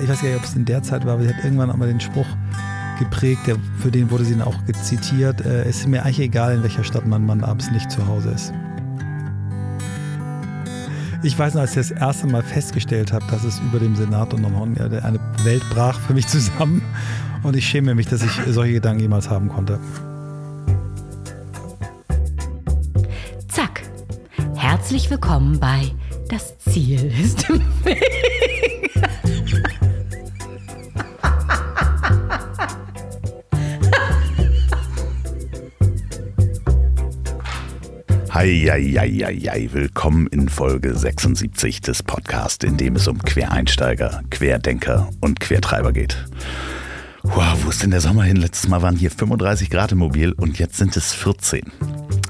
Ich weiß gar nicht, ob es in der Zeit war, aber sie hat irgendwann auch mal den Spruch geprägt, der, für den wurde sie dann auch zitiert. Äh, es ist mir eigentlich egal, in welcher Stadt mein Mann abends nicht zu Hause ist. Ich weiß noch, als ich das erste Mal festgestellt habe, dass es über dem Senat und Norman eine Welt brach für mich zusammen. Und ich schäme mich, dass ich solche Gedanken jemals haben konnte. Zack. Herzlich willkommen bei Das Ziel ist im Weg. Eieieiei, willkommen in Folge 76 des Podcasts, in dem es um Quereinsteiger, Querdenker und Quertreiber geht. Wow, wo ist denn der Sommer hin? Letztes Mal waren hier 35 Grad im Mobil und jetzt sind es 14.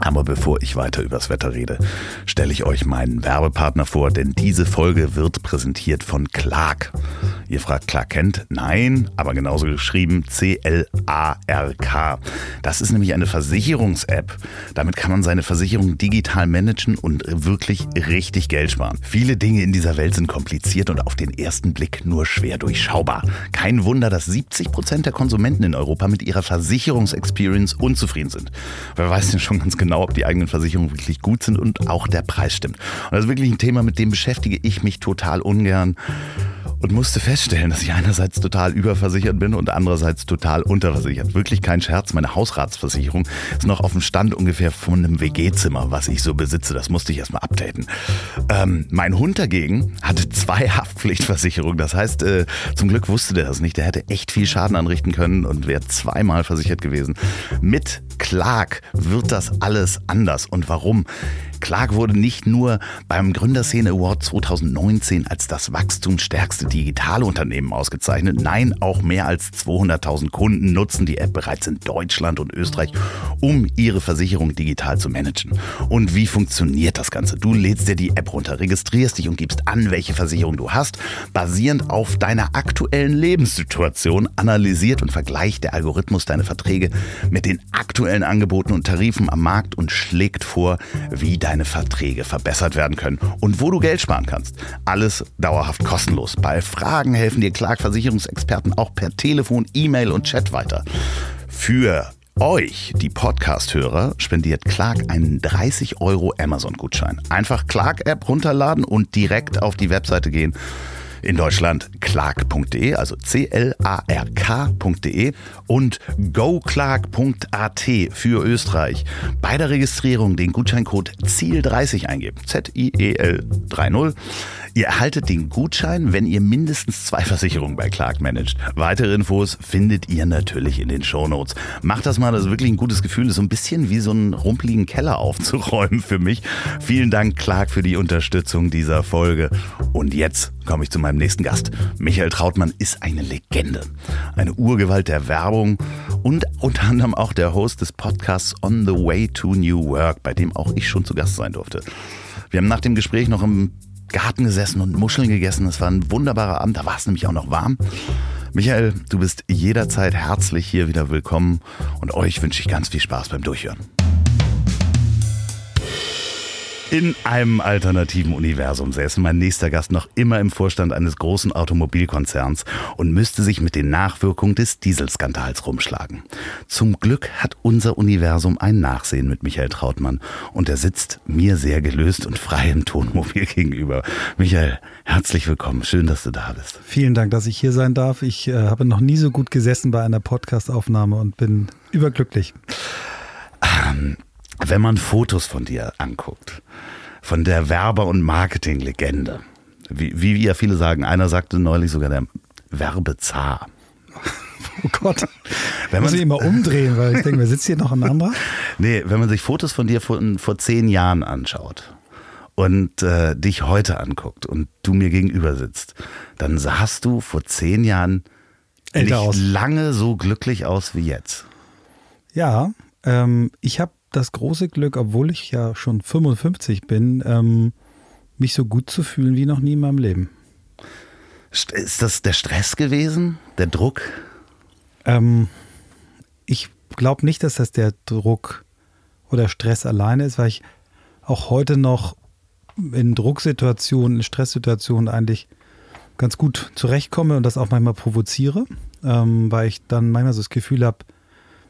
Aber bevor ich weiter übers Wetter rede, stelle ich euch meinen Werbepartner vor, denn diese Folge wird präsentiert von Clark. Ihr fragt, Clark kennt? Nein, aber genauso geschrieben C-L-A-R-K. Das ist nämlich eine Versicherungs-App. Damit kann man seine Versicherung digital managen und wirklich richtig Geld sparen. Viele Dinge in dieser Welt sind kompliziert und auf den ersten Blick nur schwer durchschaubar. Kein Wunder, dass 70 Prozent der Konsumenten in Europa mit ihrer Versicherungsexperience unzufrieden sind. Wer weiß denn schon ganz genau, genau, ob die eigenen Versicherungen wirklich gut sind und auch der Preis stimmt. Und das ist wirklich ein Thema, mit dem beschäftige ich mich total ungern und musste feststellen, dass ich einerseits total überversichert bin und andererseits total unterversichert. Wirklich kein Scherz. Meine Hausratsversicherung ist noch auf dem Stand ungefähr von einem WG-Zimmer, was ich so besitze. Das musste ich erstmal updaten. Ähm, mein Hund dagegen hatte zwei Haftpflichtversicherungen. Das heißt, äh, zum Glück wusste der das nicht. Der hätte echt viel Schaden anrichten können und wäre zweimal versichert gewesen. Mit Clark wird das alles anders. Und warum? Clark wurde nicht nur beim Gründerszene Award 2019 als das wachstumsstärkste digitale Unternehmen ausgezeichnet. Nein, auch mehr als 200.000 Kunden nutzen die App bereits in Deutschland und Österreich, um ihre Versicherung digital zu managen. Und wie funktioniert das Ganze? Du lädst dir die App runter, registrierst dich und gibst an, welche Versicherung du hast. Basierend auf deiner aktuellen Lebenssituation analysiert und vergleicht der Algorithmus deine Verträge mit den aktuellen Angeboten und Tarifen am Markt und schlägt vor, wie dein deine Verträge verbessert werden können und wo du Geld sparen kannst. Alles dauerhaft kostenlos. Bei Fragen helfen dir Clark-Versicherungsexperten auch per Telefon, E-Mail und Chat weiter. Für euch, die Podcast-Hörer, spendiert Clark einen 30 Euro Amazon-Gutschein. Einfach Clark-App runterladen und direkt auf die Webseite gehen in Deutschland clark.de, also C-L-A-R-K.de und goclark.at für Österreich. Bei der Registrierung den Gutscheincode ZIEL30 eingeben. Z-I-E-L 30. Ihr erhaltet den Gutschein, wenn ihr mindestens zwei Versicherungen bei Clark managt. Weitere Infos findet ihr natürlich in den Shownotes. Macht das mal, das ist wirklich ein gutes Gefühl. Das ist so ein bisschen wie so einen rumpeligen Keller aufzuräumen für mich. Vielen Dank, Clark, für die Unterstützung dieser Folge. Und jetzt komme ich zu meinem nächsten Gast. Michael Trautmann ist eine Legende. Eine Urgewalt der Werbung und unter anderem auch der Host des Podcasts On the Way to New Work, bei dem auch ich schon zu Gast sein durfte. Wir haben nach dem Gespräch noch im Garten gesessen und Muscheln gegessen. Es war ein wunderbarer Abend, da war es nämlich auch noch warm. Michael, du bist jederzeit herzlich hier wieder willkommen und euch wünsche ich ganz viel Spaß beim Durchhören. In einem alternativen Universum säße mein nächster Gast noch immer im Vorstand eines großen Automobilkonzerns und müsste sich mit den Nachwirkungen des Dieselskandals rumschlagen. Zum Glück hat unser Universum ein Nachsehen mit Michael Trautmann und er sitzt mir sehr gelöst und frei im Tonmobil gegenüber. Michael, herzlich willkommen. Schön, dass du da bist. Vielen Dank, dass ich hier sein darf. Ich äh, habe noch nie so gut gesessen bei einer Podcastaufnahme und bin überglücklich. Ähm, wenn man Fotos von dir anguckt, von der Werber- und Marketinglegende, wie, wie ja viele sagen, einer sagte neulich sogar der Werbezar. Oh Gott. Wenn Muss ich immer umdrehen, weil ich denke, wer sitzt hier noch ein anderer? Nee, wenn man sich Fotos von dir von, vor zehn Jahren anschaut und äh, dich heute anguckt und du mir gegenüber sitzt, dann sahst du vor zehn Jahren Älter nicht aus. lange so glücklich aus wie jetzt. Ja, ähm, ich habe das große Glück, obwohl ich ja schon 55 bin, ähm, mich so gut zu fühlen wie noch nie in meinem Leben. Ist das der Stress gewesen? Der Druck? Ähm, ich glaube nicht, dass das der Druck oder Stress alleine ist, weil ich auch heute noch in Drucksituationen, in Stresssituationen eigentlich ganz gut zurechtkomme und das auch manchmal provoziere, ähm, weil ich dann manchmal so das Gefühl habe,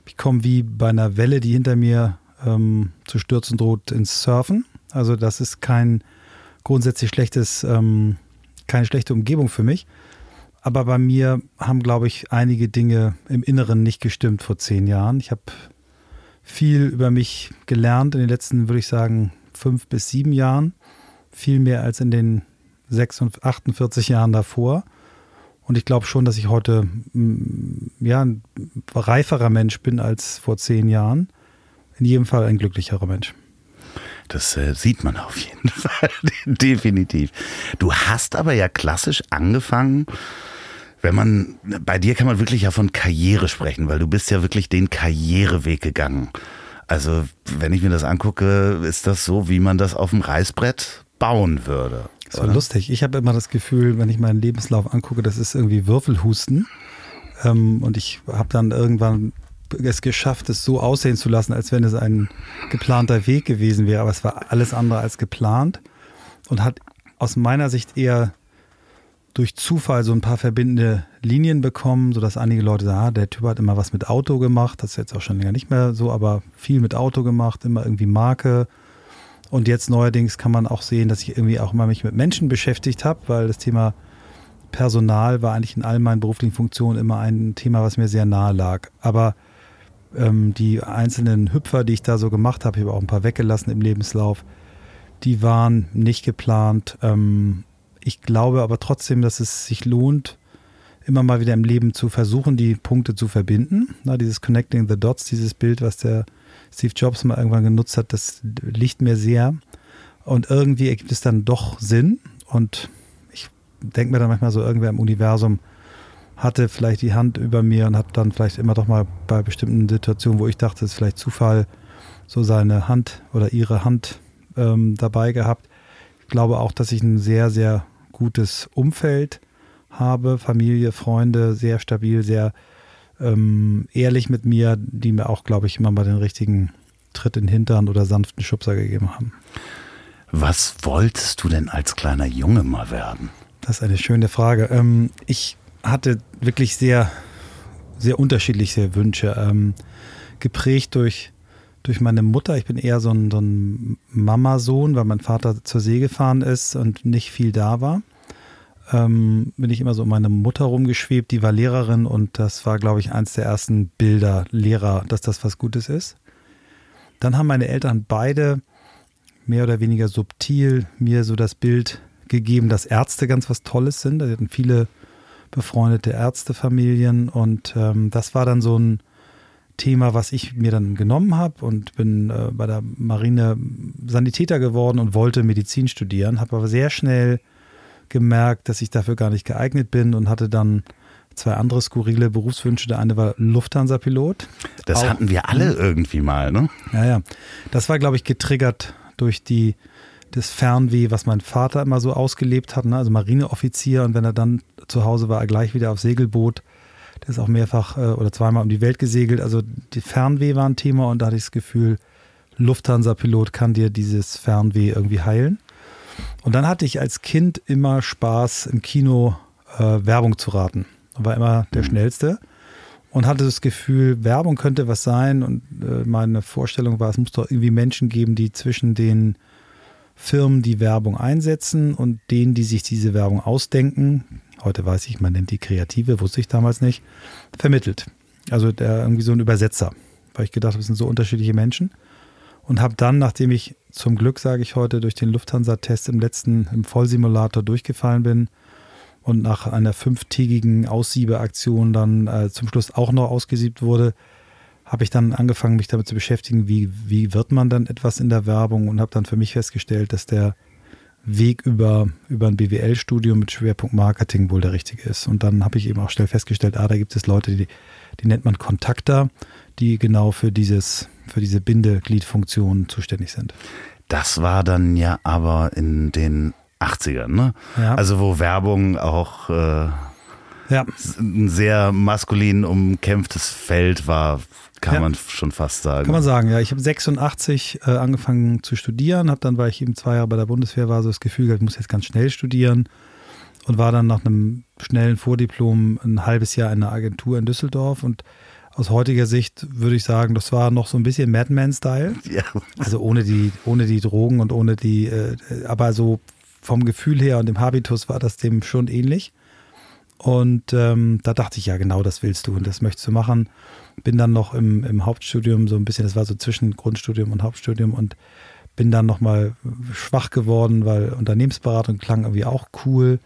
ich komme wie bei einer Welle, die hinter mir ähm, zu stürzen droht, ins Surfen. Also das ist kein grundsätzlich schlechtes, ähm, keine schlechte Umgebung für mich. Aber bei mir haben, glaube ich, einige Dinge im Inneren nicht gestimmt vor zehn Jahren. Ich habe viel über mich gelernt in den letzten, würde ich sagen, fünf bis sieben Jahren. Viel mehr als in den 46, 48 Jahren davor. Und ich glaube schon, dass ich heute ja, ein reiferer Mensch bin als vor zehn Jahren. In jedem Fall ein glücklicherer Mensch. Das äh, sieht man auf jeden Fall, definitiv. Du hast aber ja klassisch angefangen, wenn man, bei dir kann man wirklich ja von Karriere sprechen, weil du bist ja wirklich den Karriereweg gegangen. Also, wenn ich mir das angucke, ist das so, wie man das auf dem Reißbrett bauen würde. Das war lustig. Ich habe immer das Gefühl, wenn ich meinen Lebenslauf angucke, das ist irgendwie Würfelhusten. Ähm, und ich habe dann irgendwann es geschafft, es so aussehen zu lassen, als wenn es ein geplanter Weg gewesen wäre. Aber es war alles andere als geplant und hat aus meiner Sicht eher durch Zufall so ein paar verbindende Linien bekommen, sodass einige Leute sagen, ah, der Typ hat immer was mit Auto gemacht, das ist jetzt auch schon länger nicht mehr so, aber viel mit Auto gemacht, immer irgendwie Marke. Und jetzt neuerdings kann man auch sehen, dass ich irgendwie auch immer mich mit Menschen beschäftigt habe, weil das Thema Personal war eigentlich in all meinen beruflichen Funktionen immer ein Thema, was mir sehr nahe lag. Aber ähm, die einzelnen Hüpfer, die ich da so gemacht habe, ich habe auch ein paar weggelassen im Lebenslauf, die waren nicht geplant. Ähm, ich glaube aber trotzdem, dass es sich lohnt, immer mal wieder im Leben zu versuchen, die Punkte zu verbinden. Na, dieses Connecting the Dots, dieses Bild, was der Steve Jobs mal irgendwann genutzt hat, das liegt mir sehr. Und irgendwie ergibt es dann doch Sinn. Und ich denke mir dann manchmal so, irgendwer im Universum hatte vielleicht die Hand über mir und hat dann vielleicht immer doch mal bei bestimmten Situationen, wo ich dachte, es ist vielleicht Zufall, so seine Hand oder ihre Hand ähm, dabei gehabt. Ich glaube auch, dass ich ein sehr, sehr gutes Umfeld habe, Familie, Freunde, sehr stabil, sehr ähm, ehrlich mit mir, die mir auch, glaube ich, immer mal den richtigen Tritt in den Hintern oder sanften Schubser gegeben haben. Was wolltest du denn als kleiner Junge mal werden? Das ist eine schöne Frage. Ähm, ich hatte wirklich sehr, sehr unterschiedliche Wünsche, ähm, geprägt durch, durch meine Mutter. Ich bin eher so ein, so ein Mamasohn, weil mein Vater zur See gefahren ist und nicht viel da war. Ähm, bin ich immer so um meine Mutter rumgeschwebt, die war Lehrerin und das war, glaube ich, eins der ersten Bilder, Lehrer, dass das was Gutes ist. Dann haben meine Eltern beide mehr oder weniger subtil mir so das Bild gegeben, dass Ärzte ganz was Tolles sind. Sie hatten viele befreundete Ärztefamilien und ähm, das war dann so ein Thema, was ich mir dann genommen habe und bin äh, bei der Marine Sanitäter geworden und wollte Medizin studieren, habe aber sehr schnell gemerkt, dass ich dafür gar nicht geeignet bin und hatte dann zwei andere skurrile Berufswünsche. Der eine war Lufthansa-Pilot. Das Auch, hatten wir alle irgendwie mal, ne? Ja, ja. Das war, glaube ich, getriggert durch die das Fernweh, was mein Vater immer so ausgelebt hat, ne? also Marineoffizier und wenn er dann zu Hause war, er gleich wieder auf Segelboot. Der ist auch mehrfach äh, oder zweimal um die Welt gesegelt. Also die Fernweh war ein Thema und da hatte ich das Gefühl, Lufthansa-Pilot kann dir dieses Fernweh irgendwie heilen. Und dann hatte ich als Kind immer Spaß im Kino äh, Werbung zu raten. War immer der mhm. schnellste und hatte das Gefühl, Werbung könnte was sein. Und äh, meine Vorstellung war, es muss doch irgendwie Menschen geben, die zwischen den Firmen, die Werbung einsetzen und denen, die sich diese Werbung ausdenken, heute weiß ich, man nennt die Kreative, wusste ich damals nicht, vermittelt. Also der, irgendwie so ein Übersetzer, weil ich gedacht habe, das sind so unterschiedliche Menschen. Und habe dann, nachdem ich zum Glück, sage ich heute, durch den Lufthansa-Test im letzten, im Vollsimulator durchgefallen bin und nach einer fünftägigen Aussiebeaktion dann äh, zum Schluss auch noch ausgesiebt wurde, habe ich dann angefangen, mich damit zu beschäftigen, wie, wie wird man dann etwas in der Werbung und habe dann für mich festgestellt, dass der Weg über, über ein BWL-Studium mit Schwerpunkt Marketing wohl der richtige ist. Und dann habe ich eben auch schnell festgestellt, ah, da gibt es Leute, die, die nennt man Kontakter, die genau für dieses, für diese Bindegliedfunktion zuständig sind. Das war dann ja aber in den 80ern, ne? Ja. Also wo Werbung auch äh, ja. ein sehr maskulin umkämpftes Feld war kann ja. man schon fast sagen. Kann man sagen, ja. Ich habe 86 äh, angefangen zu studieren, habe dann, weil ich eben zwei Jahre bei der Bundeswehr war, so das Gefühl, ich muss jetzt ganz schnell studieren und war dann nach einem schnellen Vordiplom ein halbes Jahr in einer Agentur in Düsseldorf und aus heutiger Sicht würde ich sagen, das war noch so ein bisschen Madman-Style. Ja. Also ohne die, ohne die Drogen und ohne die, äh, aber so vom Gefühl her und dem Habitus war das dem schon ähnlich. Und ähm, da dachte ich, ja, genau das willst du und das möchtest du machen. Bin dann noch im, im Hauptstudium so ein bisschen, das war so zwischen Grundstudium und Hauptstudium und bin dann nochmal schwach geworden, weil Unternehmensberatung klang irgendwie auch cool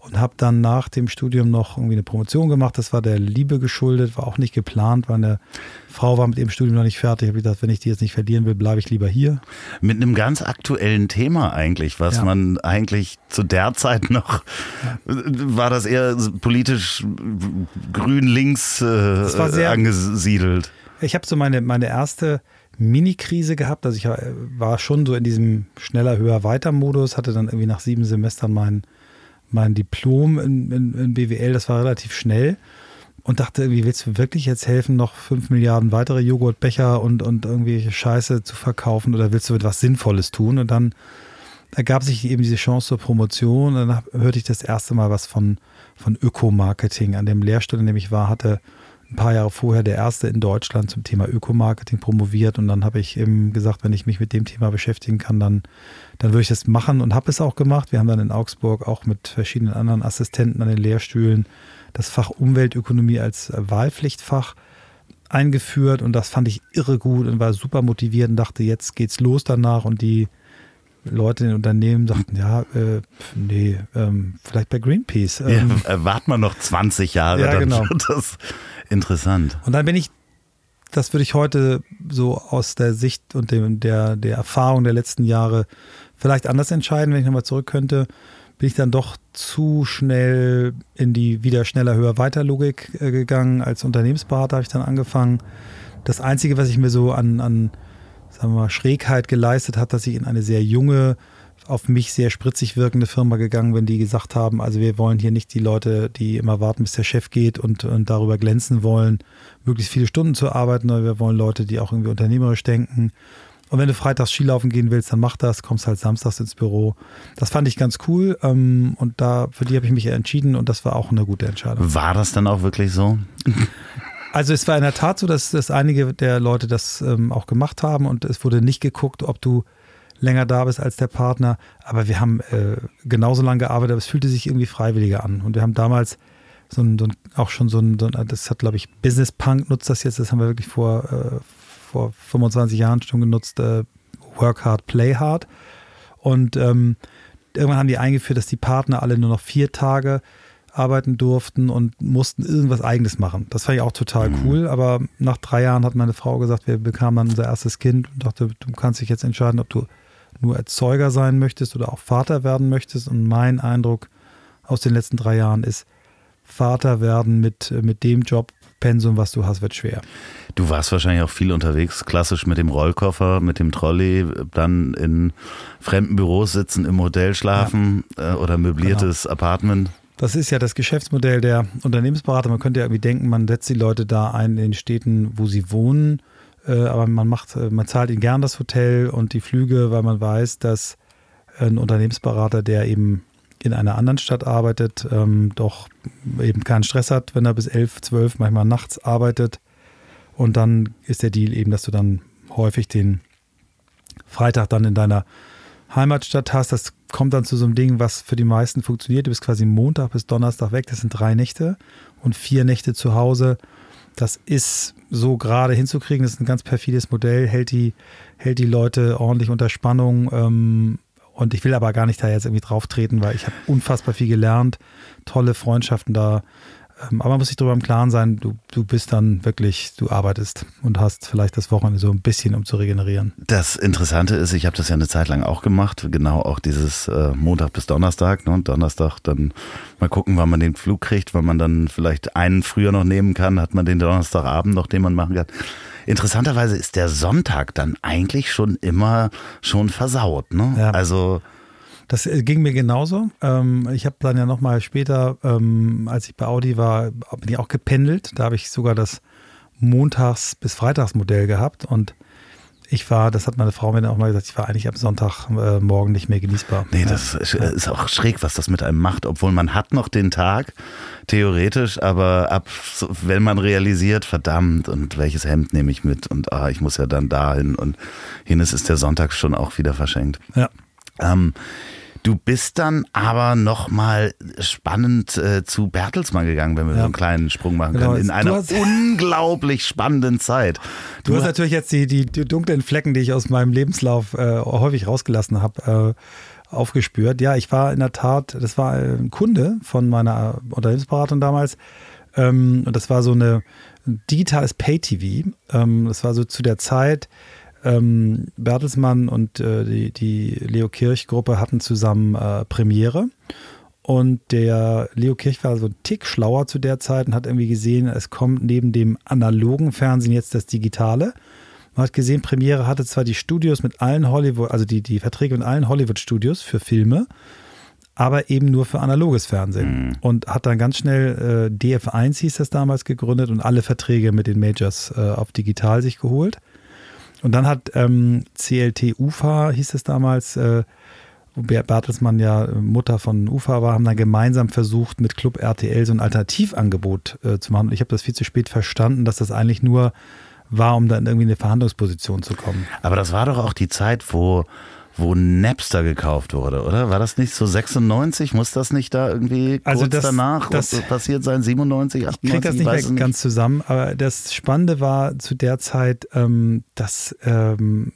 und habe dann nach dem Studium noch irgendwie eine Promotion gemacht. Das war der Liebe geschuldet, war auch nicht geplant, weil eine Frau war mit ihrem Studium noch nicht fertig. Ich habe gedacht, wenn ich die jetzt nicht verlieren will, bleibe ich lieber hier. Mit einem ganz aktuellen Thema eigentlich, was ja. man eigentlich zu der Zeit noch, ja. war das eher politisch grün-links äh, angesiedelt. Ich habe so meine, meine erste Mini-Krise gehabt. Also ich war schon so in diesem schneller, höher, weiter Modus, hatte dann irgendwie nach sieben Semestern meinen mein Diplom in, in, in BWL, das war relativ schnell und dachte, wie willst du wirklich jetzt helfen, noch fünf Milliarden weitere Joghurtbecher und, und irgendwelche Scheiße zu verkaufen oder willst du etwas Sinnvolles tun? Und dann ergab sich eben diese Chance zur Promotion und dann hörte ich das erste Mal was von, von Ökomarketing. An dem Lehrstuhl, in dem ich war, hatte ein paar Jahre vorher der erste in Deutschland zum Thema Ökomarketing promoviert und dann habe ich eben gesagt, wenn ich mich mit dem Thema beschäftigen kann, dann, dann würde ich das machen und habe es auch gemacht. Wir haben dann in Augsburg auch mit verschiedenen anderen Assistenten an den Lehrstühlen das Fach Umweltökonomie als Wahlpflichtfach eingeführt und das fand ich irre gut und war super motiviert und dachte, jetzt geht's los danach und die Leute in den Unternehmen sagten, ja, äh, nee, ähm, vielleicht bei Greenpeace. Ähm, ja, wart man noch 20 Jahre, ja, dann genau. das interessant. Und dann bin ich, das würde ich heute so aus der Sicht und dem, der, der Erfahrung der letzten Jahre vielleicht anders entscheiden, wenn ich nochmal zurück könnte, bin ich dann doch zu schnell in die wieder schneller, höher, weiter Logik äh, gegangen. Als Unternehmensberater habe ich dann angefangen. Das Einzige, was ich mir so an, an sagen wir mal, Schrägheit geleistet hat, dass ich in eine sehr junge, auf mich sehr spritzig wirkende Firma gegangen bin, die gesagt haben, also wir wollen hier nicht die Leute, die immer warten, bis der Chef geht und, und darüber glänzen wollen, möglichst viele Stunden zu arbeiten, sondern wir wollen Leute, die auch irgendwie unternehmerisch denken. Und wenn du freitags Skilaufen gehen willst, dann mach das, kommst halt samstags ins Büro. Das fand ich ganz cool ähm, und da für die habe ich mich entschieden und das war auch eine gute Entscheidung. War das dann auch wirklich so? Also es war in der Tat so, dass, dass einige der Leute das ähm, auch gemacht haben und es wurde nicht geguckt, ob du länger da bist als der Partner. Aber wir haben äh, genauso lange gearbeitet, aber es fühlte sich irgendwie freiwilliger an. Und wir haben damals so ein, so ein auch schon so ein, so ein das hat glaube ich Business Punk nutzt das jetzt, das haben wir wirklich vor, äh, vor 25 Jahren schon genutzt, äh, Work Hard, Play Hard. Und ähm, irgendwann haben die eingeführt, dass die Partner alle nur noch vier Tage arbeiten durften und mussten irgendwas Eigenes machen. Das fand ich auch total mhm. cool. Aber nach drei Jahren hat meine Frau gesagt, wir bekamen dann unser erstes Kind und dachte, du kannst dich jetzt entscheiden, ob du nur Erzeuger sein möchtest oder auch Vater werden möchtest. Und mein Eindruck aus den letzten drei Jahren ist, Vater werden mit, mit dem Jobpensum, was du hast, wird schwer. Du warst wahrscheinlich auch viel unterwegs, klassisch mit dem Rollkoffer, mit dem Trolley, dann in fremden Büros sitzen, im Hotel schlafen ja. äh, oder möbliertes genau. Apartment. Das ist ja das Geschäftsmodell der Unternehmensberater. Man könnte ja irgendwie denken, man setzt die Leute da ein in den Städten, wo sie wohnen, äh, aber man macht, äh, man zahlt ihnen gern das Hotel und die Flüge, weil man weiß, dass ein Unternehmensberater, der eben in einer anderen Stadt arbeitet, ähm, doch eben keinen Stress hat, wenn er bis elf, zwölf, manchmal nachts arbeitet. Und dann ist der Deal eben, dass du dann häufig den Freitag dann in deiner Heimatstadt hast. Das kommt dann zu so einem Ding, was für die meisten funktioniert. Du bist quasi Montag bis Donnerstag weg. Das sind drei Nächte und vier Nächte zu Hause. Das ist so gerade hinzukriegen. Das ist ein ganz perfides Modell, hält die, hält die Leute ordentlich unter Spannung. Ähm, und ich will aber gar nicht da jetzt irgendwie drauf treten, weil ich habe unfassbar viel gelernt, tolle Freundschaften da aber man muss sich darüber im Klaren sein, du, du bist dann wirklich, du arbeitest und hast vielleicht das Wochenende so ein bisschen, um zu regenerieren. Das Interessante ist, ich habe das ja eine Zeit lang auch gemacht, genau auch dieses äh, Montag bis Donnerstag. Ne? Und Donnerstag dann mal gucken, wann man den Flug kriegt, wann man dann vielleicht einen früher noch nehmen kann, hat man den Donnerstagabend noch, den man machen kann. Interessanterweise ist der Sonntag dann eigentlich schon immer schon versaut. Ne? Ja. Also das äh, ging mir genauso. Ähm, ich habe dann ja nochmal später, ähm, als ich bei Audi war, bin ich auch gependelt. Da habe ich sogar das Montags- bis Freitagsmodell gehabt und ich war, das hat meine Frau mir dann auch mal gesagt, ich war eigentlich am Sonntagmorgen äh, nicht mehr genießbar. Nee, das ist, ist auch schräg, was das mit einem macht, obwohl man hat noch den Tag, theoretisch, aber ab, wenn man realisiert, verdammt, und welches Hemd nehme ich mit und ah, ich muss ja dann dahin und hines ist der Sonntag schon auch wieder verschenkt. Ja. Ähm, Du bist dann aber nochmal spannend äh, zu Bertelsmann gegangen, wenn wir ja. so einen kleinen Sprung machen genau. können. In einer hast, unglaublich spannenden Zeit. Du, du hast natürlich jetzt die, die, die, dunklen Flecken, die ich aus meinem Lebenslauf äh, häufig rausgelassen habe, äh, aufgespürt. Ja, ich war in der Tat, das war ein Kunde von meiner Unternehmensberatung damals. Ähm, und das war so eine digitales Pay-TV. Ähm, das war so zu der Zeit, ähm, Bertelsmann und äh, die, die Leo Kirch-Gruppe hatten zusammen äh, Premiere. Und der Leo Kirch war so ein Tick schlauer zu der Zeit und hat irgendwie gesehen, es kommt neben dem analogen Fernsehen jetzt das Digitale. Man hat gesehen, Premiere hatte zwar die Studios mit allen Hollywood, also die, die Verträge mit allen Hollywood-Studios für Filme, aber eben nur für analoges Fernsehen. Mhm. Und hat dann ganz schnell äh, DF1 hieß das damals gegründet und alle Verträge mit den Majors äh, auf digital sich geholt. Und dann hat ähm, CLT UFA, hieß es damals, äh, wo Bertelsmann ja Mutter von UFA war, haben dann gemeinsam versucht, mit Club RTL so ein Alternativangebot äh, zu machen. Und ich habe das viel zu spät verstanden, dass das eigentlich nur war, um dann irgendwie in eine Verhandlungsposition zu kommen. Aber das war doch auch die Zeit, wo wo Napster gekauft wurde, oder? War das nicht so 96? Muss das nicht da irgendwie also kurz das, danach das, passiert sein? 97, 98? Ich kriege das nicht mehr nicht. ganz zusammen, aber das Spannende war zu der Zeit, ähm, dass ähm,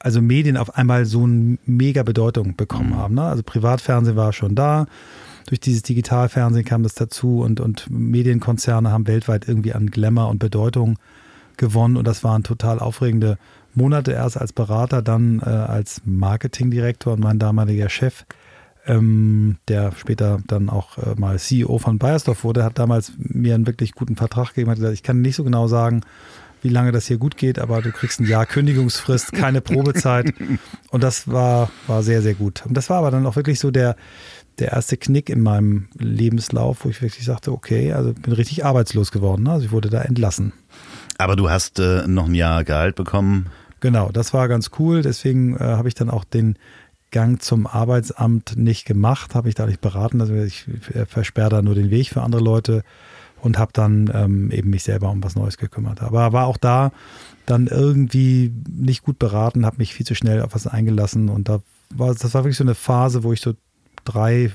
also Medien auf einmal so eine mega Bedeutung bekommen mhm. haben. Ne? Also Privatfernsehen war schon da. Durch dieses Digitalfernsehen kam das dazu und, und Medienkonzerne haben weltweit irgendwie an Glamour und Bedeutung gewonnen und das waren total aufregende Monate erst als Berater, dann äh, als Marketingdirektor und mein damaliger Chef, ähm, der später dann auch äh, mal CEO von Bayersdorf wurde, hat damals mir einen wirklich guten Vertrag gegeben, hat gesagt, ich kann nicht so genau sagen, wie lange das hier gut geht, aber du kriegst ein Jahr Kündigungsfrist, keine Probezeit. Und das war, war sehr, sehr gut. Und das war aber dann auch wirklich so der, der erste Knick in meinem Lebenslauf, wo ich wirklich sagte, okay, also bin richtig arbeitslos geworden. Ne? Also ich wurde da entlassen. Aber du hast äh, noch ein Jahr Gehalt bekommen. Genau, das war ganz cool. Deswegen äh, habe ich dann auch den Gang zum Arbeitsamt nicht gemacht, habe ich da nicht beraten. Also ich versperre da nur den Weg für andere Leute und habe dann ähm, eben mich selber um was Neues gekümmert. Aber war auch da dann irgendwie nicht gut beraten, habe mich viel zu schnell auf was eingelassen und da war das war wirklich so eine Phase, wo ich so drei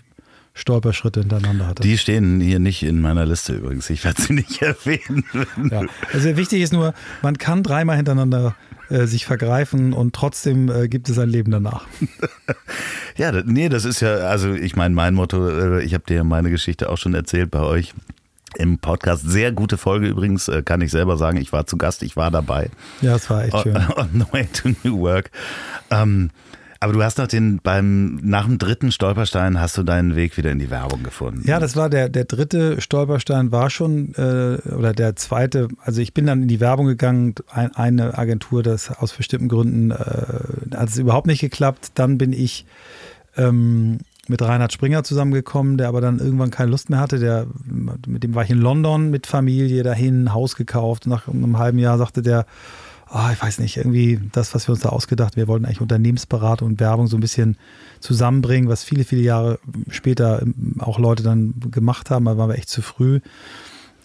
Stolperschritte hintereinander hatte. Die stehen hier nicht in meiner Liste übrigens. Ich werde sie nicht erwähnen. Ja. Also wichtig ist nur, man kann dreimal hintereinander äh, sich vergreifen und trotzdem äh, gibt es ein Leben danach. ja, nee, das ist ja, also ich meine, mein Motto, äh, ich habe dir meine Geschichte auch schon erzählt bei euch im Podcast. Sehr gute Folge übrigens, äh, kann ich selber sagen. Ich war zu Gast, ich war dabei. Ja, es war echt schön. On, on the way to New Work. Ähm, aber du hast noch den, beim, nach dem dritten Stolperstein hast du deinen Weg wieder in die Werbung gefunden. Ja, das war der, der dritte Stolperstein war schon, äh, oder der zweite, also ich bin dann in die Werbung gegangen, ein, eine Agentur, das aus bestimmten Gründen äh, hat es überhaupt nicht geklappt. Dann bin ich ähm, mit Reinhard Springer zusammengekommen, der aber dann irgendwann keine Lust mehr hatte. Der, mit dem war ich in London mit Familie dahin, Haus gekauft. Nach einem halben Jahr sagte der, oh, ich weiß nicht, irgendwie das, was wir uns da ausgedacht, wir wollten eigentlich Unternehmensberatung und Werbung so ein bisschen zusammenbringen, was viele, viele Jahre später ähm, auch Leute dann gemacht haben, da waren wir echt zu früh.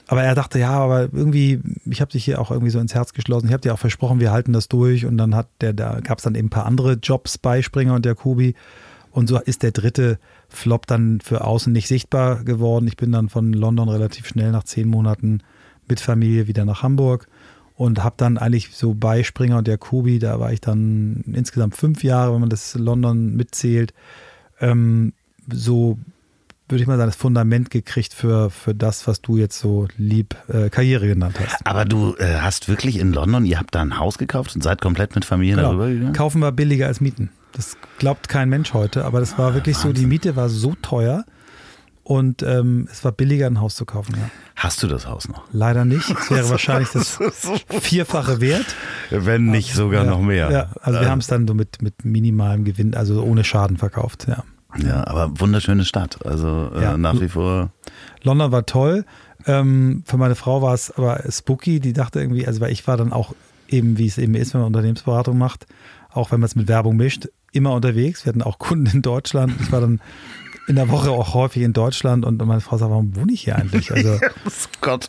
Aber er dachte, ja, aber irgendwie, ich habe dich hier auch irgendwie so ins Herz geschlossen. Ich habe dir auch versprochen, wir halten das durch. Und dann hat der, da gab es dann eben ein paar andere Jobs bei Springer und der Kubi. Und so ist der dritte Flop dann für außen nicht sichtbar geworden. Ich bin dann von London relativ schnell nach zehn Monaten mit Familie wieder nach Hamburg und habe dann eigentlich so bei Springer und der Kobi, da war ich dann insgesamt fünf Jahre, wenn man das London mitzählt, ähm, so würde ich mal sagen, das Fundament gekriegt für, für das, was du jetzt so lieb äh, Karriere genannt hast. Aber du äh, hast wirklich in London, ihr habt da ein Haus gekauft und seid komplett mit Familie genau. darüber gegangen? Kaufen wir billiger als Mieten. Das glaubt kein Mensch heute, aber das war ah, wirklich Wahnsinn. so, die Miete war so teuer und ähm, es war billiger, ein Haus zu kaufen. Ja. Hast du das Haus noch? Leider nicht. Es wäre wahrscheinlich das Vierfache wert. Wenn nicht sogar ja, noch mehr. Ja, also wir ähm. haben es dann so mit, mit minimalem Gewinn, also ohne Schaden verkauft. Ja, ja aber wunderschöne Stadt. Also äh, nach wie vor. London war toll. Ähm, für meine Frau war es aber spooky. Die dachte irgendwie, also weil ich war dann auch eben, wie es eben ist, wenn man Unternehmensberatung macht, auch wenn man es mit Werbung mischt, immer unterwegs. Wir hatten auch Kunden in Deutschland. Ich war dann in der Woche auch häufig in Deutschland und meine Frau sagt, warum wohne ich hier eigentlich? Also, Gott.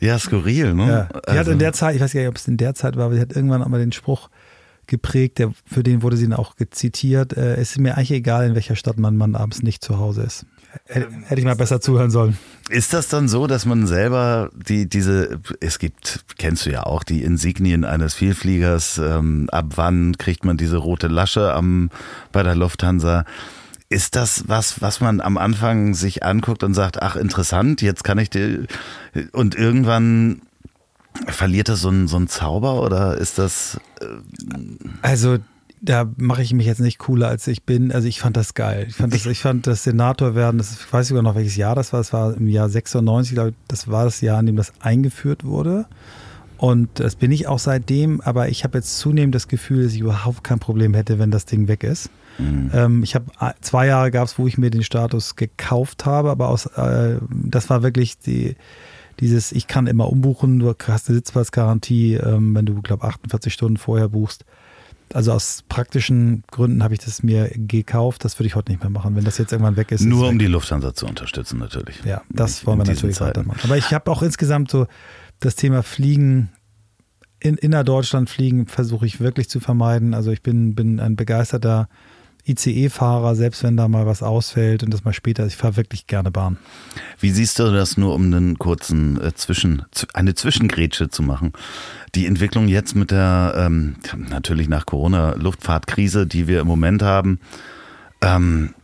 Ja, skurril, ne? Ja. Die also. hat in der Zeit, ich weiß gar nicht, ob es in der Zeit war, aber sie hat irgendwann einmal den Spruch geprägt, der, für den wurde sie dann auch zitiert, äh, es ist mir eigentlich egal, in welcher Stadt man, man abends nicht zu Hause ist. Hätte, hätte ich mal besser zuhören sollen. Ist das dann so, dass man selber die, diese, es gibt, kennst du ja auch, die Insignien eines Vielfliegers, ähm, ab wann kriegt man diese rote Lasche am, bei der Lufthansa? Ist das was, was man am Anfang sich anguckt und sagt, ach interessant, jetzt kann ich dir und irgendwann verliert das so einen, so einen Zauber oder ist das? Äh also da mache ich mich jetzt nicht cooler als ich bin. Also ich fand das geil. Ich fand das, ich fand das Senator werden, das ich weiß sogar noch welches Jahr das war. Das war im Jahr 96, glaube ich, das war das Jahr, in dem das eingeführt wurde. Und das bin ich auch seitdem, aber ich habe jetzt zunehmend das Gefühl, dass ich überhaupt kein Problem hätte, wenn das Ding weg ist. Mhm. Ähm, ich habe zwei Jahre gab es, wo ich mir den Status gekauft habe, aber aus äh, das war wirklich die dieses, ich kann immer umbuchen, du hast eine Sitzplatzgarantie, ähm, wenn du, glaube 48 Stunden vorher buchst. Also aus praktischen Gründen habe ich das mir gekauft. Das würde ich heute nicht mehr machen, wenn das jetzt irgendwann weg ist. Nur ist um weg. die Lufthansa zu unterstützen, natürlich. Ja, das wollen wir natürlich weitermachen. Aber ich habe auch insgesamt so das Thema Fliegen in innerdeutschland fliegen versuche ich wirklich zu vermeiden. Also ich bin, bin ein begeisterter ICE-Fahrer, selbst wenn da mal was ausfällt und das mal später. Ich fahre wirklich gerne Bahn. Wie siehst du das nur, um einen kurzen äh, Zwischen, eine Zwischengrätsche zu machen? Die Entwicklung jetzt mit der ähm, natürlich nach Corona-Luftfahrtkrise, die wir im Moment haben, ähm,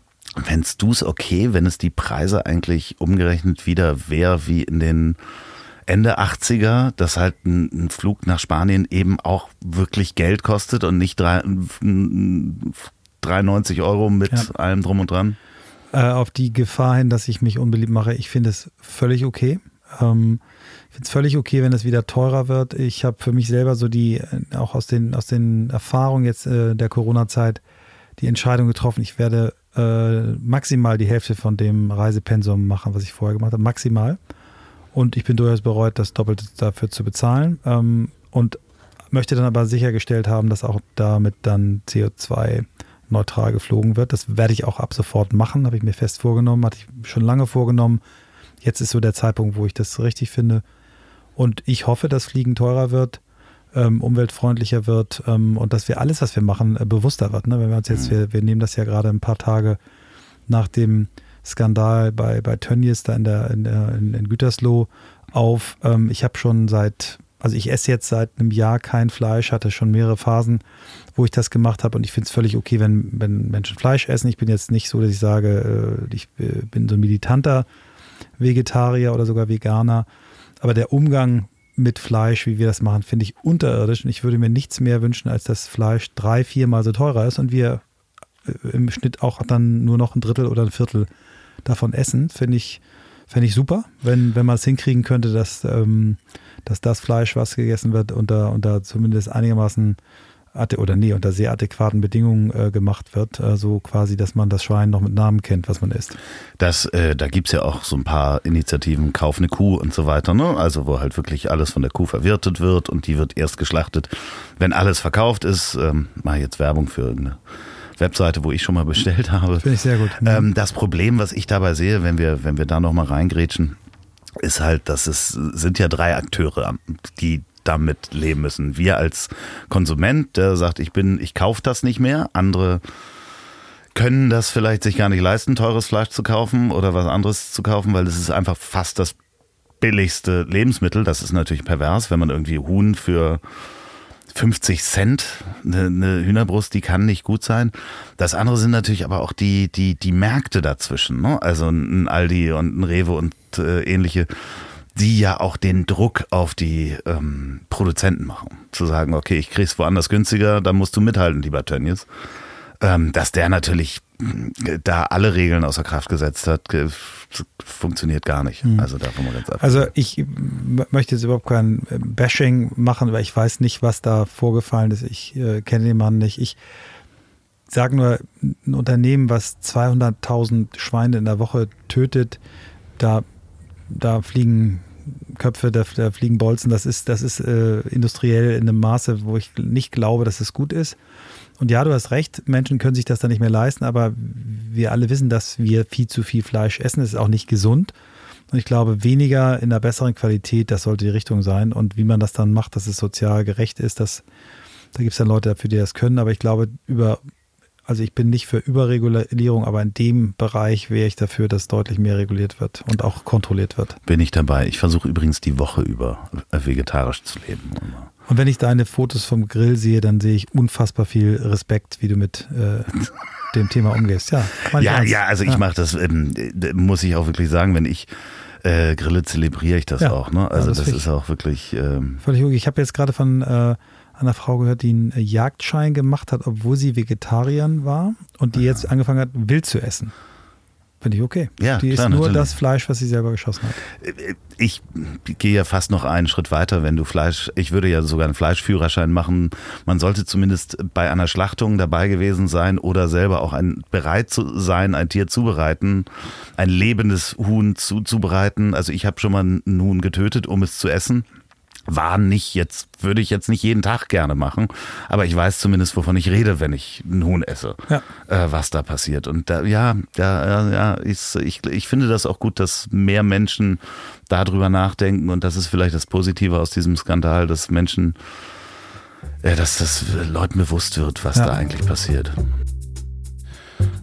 Fändest du es okay, wenn es die Preise eigentlich umgerechnet wieder wäre wie in den Ende 80er, dass halt ein, Flug nach Spanien eben auch wirklich Geld kostet und nicht drei, 93 Euro mit ja. allem drum und dran? Äh, auf die Gefahr hin, dass ich mich unbeliebt mache, ich finde es völlig okay. Ähm, ich finde es völlig okay, wenn es wieder teurer wird. Ich habe für mich selber so die, äh, auch aus den, aus den Erfahrungen jetzt äh, der Corona-Zeit, die Entscheidung getroffen, ich werde äh, maximal die Hälfte von dem Reisepensum machen, was ich vorher gemacht habe. Maximal. Und ich bin durchaus bereut, das Doppelte dafür zu bezahlen. Ähm, und möchte dann aber sichergestellt haben, dass auch damit dann CO2 neutral geflogen wird. Das werde ich auch ab sofort machen, habe ich mir fest vorgenommen, hatte ich schon lange vorgenommen. Jetzt ist so der Zeitpunkt, wo ich das richtig finde. Und ich hoffe, dass Fliegen teurer wird, ähm, umweltfreundlicher wird ähm, und dass wir alles, was wir machen, äh, bewusster wird. Ne? Wenn wir uns jetzt, mhm. wir, wir nehmen das ja gerade ein paar Tage nach dem Skandal bei, bei Tönnies da in, der, in, der, in, in Gütersloh auf. Ähm, ich habe schon seit also ich esse jetzt seit einem Jahr kein Fleisch, hatte schon mehrere Phasen, wo ich das gemacht habe. Und ich finde es völlig okay, wenn, wenn Menschen Fleisch essen. Ich bin jetzt nicht so, dass ich sage, äh, ich äh, bin so ein militanter Vegetarier oder sogar Veganer, aber der Umgang mit Fleisch, wie wir das machen, finde ich unterirdisch. Und ich würde mir nichts mehr wünschen, als dass Fleisch drei, viermal so teurer ist und wir äh, im Schnitt auch dann nur noch ein Drittel oder ein Viertel davon essen, finde ich, finde ich super, wenn, wenn man es hinkriegen könnte, dass ähm, dass das Fleisch, was gegessen wird, unter, unter zumindest einigermaßen oder nee, unter sehr adäquaten Bedingungen äh, gemacht wird, äh, so quasi, dass man das Schwein noch mit Namen kennt, was man isst. Das, äh, da gibt's ja auch so ein paar Initiativen, Kauf eine Kuh und so weiter, ne? Also wo halt wirklich alles von der Kuh verwirtet wird und die wird erst geschlachtet, wenn alles verkauft ist. Ähm, mache jetzt Werbung für irgendeine Webseite, wo ich schon mal bestellt habe. Finde ich sehr gut. Ähm, das Problem, was ich dabei sehe, wenn wir, wenn wir da nochmal reingrätschen, ist halt, dass es sind ja drei Akteure, die damit leben müssen. Wir als Konsument, der sagt, ich bin, ich kaufe das nicht mehr. Andere können das vielleicht sich gar nicht leisten, teures Fleisch zu kaufen oder was anderes zu kaufen, weil es ist einfach fast das billigste Lebensmittel. Das ist natürlich pervers, wenn man irgendwie Huhn für 50 Cent, eine, eine Hühnerbrust, die kann nicht gut sein. Das andere sind natürlich aber auch die, die, die Märkte dazwischen, ne? also ein Aldi und ein Rewe und äh, ähnliche, die ja auch den Druck auf die ähm, Produzenten machen. Zu sagen, okay, ich krieg's woanders günstiger, dann musst du mithalten, lieber Tönnies. Ähm, dass der natürlich da alle Regeln außer Kraft gesetzt hat, funktioniert gar nicht. Mhm. Also davon mal ganz ab. Also ich möchte jetzt überhaupt kein äh, Bashing machen, weil ich weiß nicht, was da vorgefallen ist. Ich äh, kenne den Mann nicht. Ich sage nur, ein Unternehmen, was 200.000 Schweine in der Woche tötet, da, da fliegen Köpfe, da, da fliegen Bolzen. Das ist, das ist äh, industriell in einem Maße, wo ich nicht glaube, dass es gut ist. Und ja, du hast recht, Menschen können sich das dann nicht mehr leisten, aber wir alle wissen, dass wir viel zu viel Fleisch essen. Es ist auch nicht gesund. Und ich glaube, weniger in einer besseren Qualität, das sollte die Richtung sein. Und wie man das dann macht, dass es sozial gerecht ist, das, da gibt es dann Leute dafür, die das können. Aber ich glaube, über, also ich bin nicht für Überregulierung, aber in dem Bereich wäre ich dafür, dass deutlich mehr reguliert wird und auch kontrolliert wird. Bin ich dabei. Ich versuche übrigens die Woche über vegetarisch zu leben. Und wenn ich deine Fotos vom Grill sehe, dann sehe ich unfassbar viel Respekt, wie du mit äh, dem Thema umgehst. Ja, ja, ja, also ich ja. mache das, ähm, muss ich auch wirklich sagen, wenn ich äh, grille, zelebriere ich das ja. auch. Ne? Also ja, das, das ist auch wirklich. Ähm Völlig okay. Ich habe jetzt gerade von äh, einer Frau gehört, die einen Jagdschein gemacht hat, obwohl sie Vegetarierin war und die jetzt angefangen hat, wild zu essen. Finde ich okay. Ja, die klar, ist nur natürlich. das Fleisch, was sie selber geschossen hat. Ich gehe ja fast noch einen Schritt weiter, wenn du Fleisch, ich würde ja sogar einen Fleischführerschein machen. Man sollte zumindest bei einer Schlachtung dabei gewesen sein oder selber auch ein, bereit zu sein, ein Tier zubereiten, ein lebendes Huhn zuzubereiten. Also ich habe schon mal ein Huhn getötet, um es zu essen war nicht jetzt, würde ich jetzt nicht jeden Tag gerne machen, aber ich weiß zumindest, wovon ich rede, wenn ich einen Huhn esse, ja. äh, was da passiert. Und da, ja, ja, ja, ist, ich, ich finde das auch gut, dass mehr Menschen darüber nachdenken und das ist vielleicht das Positive aus diesem Skandal, dass Menschen, äh, dass das Leuten bewusst wird, was ja. da eigentlich passiert.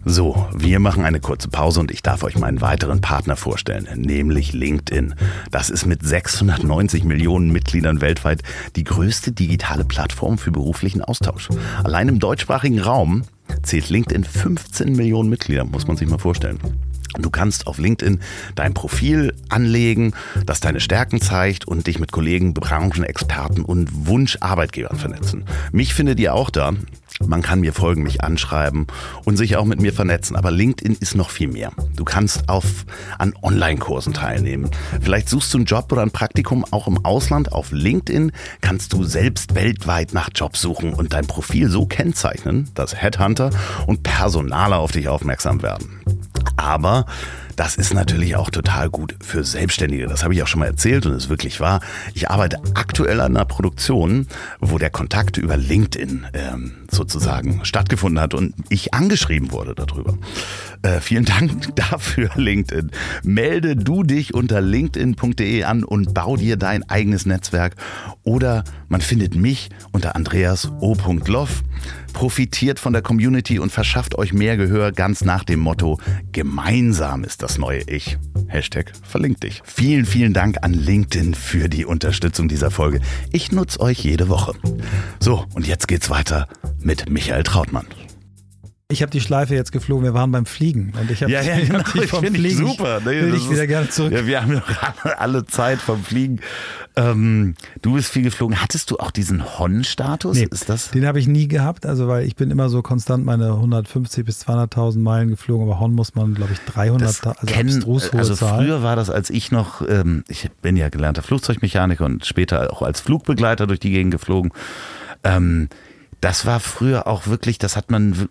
So, wir machen eine kurze Pause und ich darf euch meinen weiteren Partner vorstellen, nämlich LinkedIn. Das ist mit 690 Millionen Mitgliedern weltweit die größte digitale Plattform für beruflichen Austausch. Allein im deutschsprachigen Raum zählt LinkedIn 15 Millionen Mitglieder, muss man sich mal vorstellen. Du kannst auf LinkedIn dein Profil anlegen, das deine Stärken zeigt und dich mit Kollegen, Branchenexperten und Wunscharbeitgebern vernetzen. Mich findet ihr auch da. Man kann mir folgen, mich anschreiben und sich auch mit mir vernetzen. Aber LinkedIn ist noch viel mehr. Du kannst auf, an Online-Kursen teilnehmen. Vielleicht suchst du einen Job oder ein Praktikum auch im Ausland. Auf LinkedIn kannst du selbst weltweit nach Jobs suchen und dein Profil so kennzeichnen, dass Headhunter und Personaler auf dich aufmerksam werden. Aber das ist natürlich auch total gut für Selbstständige. Das habe ich auch schon mal erzählt und ist wirklich wahr. Ich arbeite aktuell an einer Produktion, wo der Kontakt über LinkedIn ähm, sozusagen stattgefunden hat und ich angeschrieben wurde darüber. Äh, vielen Dank dafür, LinkedIn. Melde du dich unter linkedin.de an und bau dir dein eigenes Netzwerk. Oder man findet mich unter Andreas profitiert von der Community und verschafft euch mehr Gehör ganz nach dem Motto, gemeinsam ist das neue Ich. Hashtag verlinkt dich. Vielen, vielen Dank an LinkedIn für die Unterstützung dieser Folge. Ich nutze euch jede Woche. So, und jetzt geht's weiter mit Michael Trautmann. Ich habe die Schleife jetzt geflogen, wir waren beim Fliegen und ich habe ja, ja, genau, dich vom Fliegen. Super, nee, will ich wieder ist, gerne zurück. Ja, wir haben noch alle Zeit vom Fliegen. Ähm, du bist viel geflogen. Hattest du auch diesen Hon-Status? Nee, ist das? Den habe ich nie gehabt, also weil ich bin immer so konstant meine 150 bis 200.000 Meilen geflogen, aber Hon muss man, glaube ich, 300. also kennen, also Zahl. früher war das, als ich noch, ähm, ich bin ja gelernter Flugzeugmechaniker und später auch als Flugbegleiter durch die Gegend geflogen. Ähm, das war früher auch wirklich, das hat man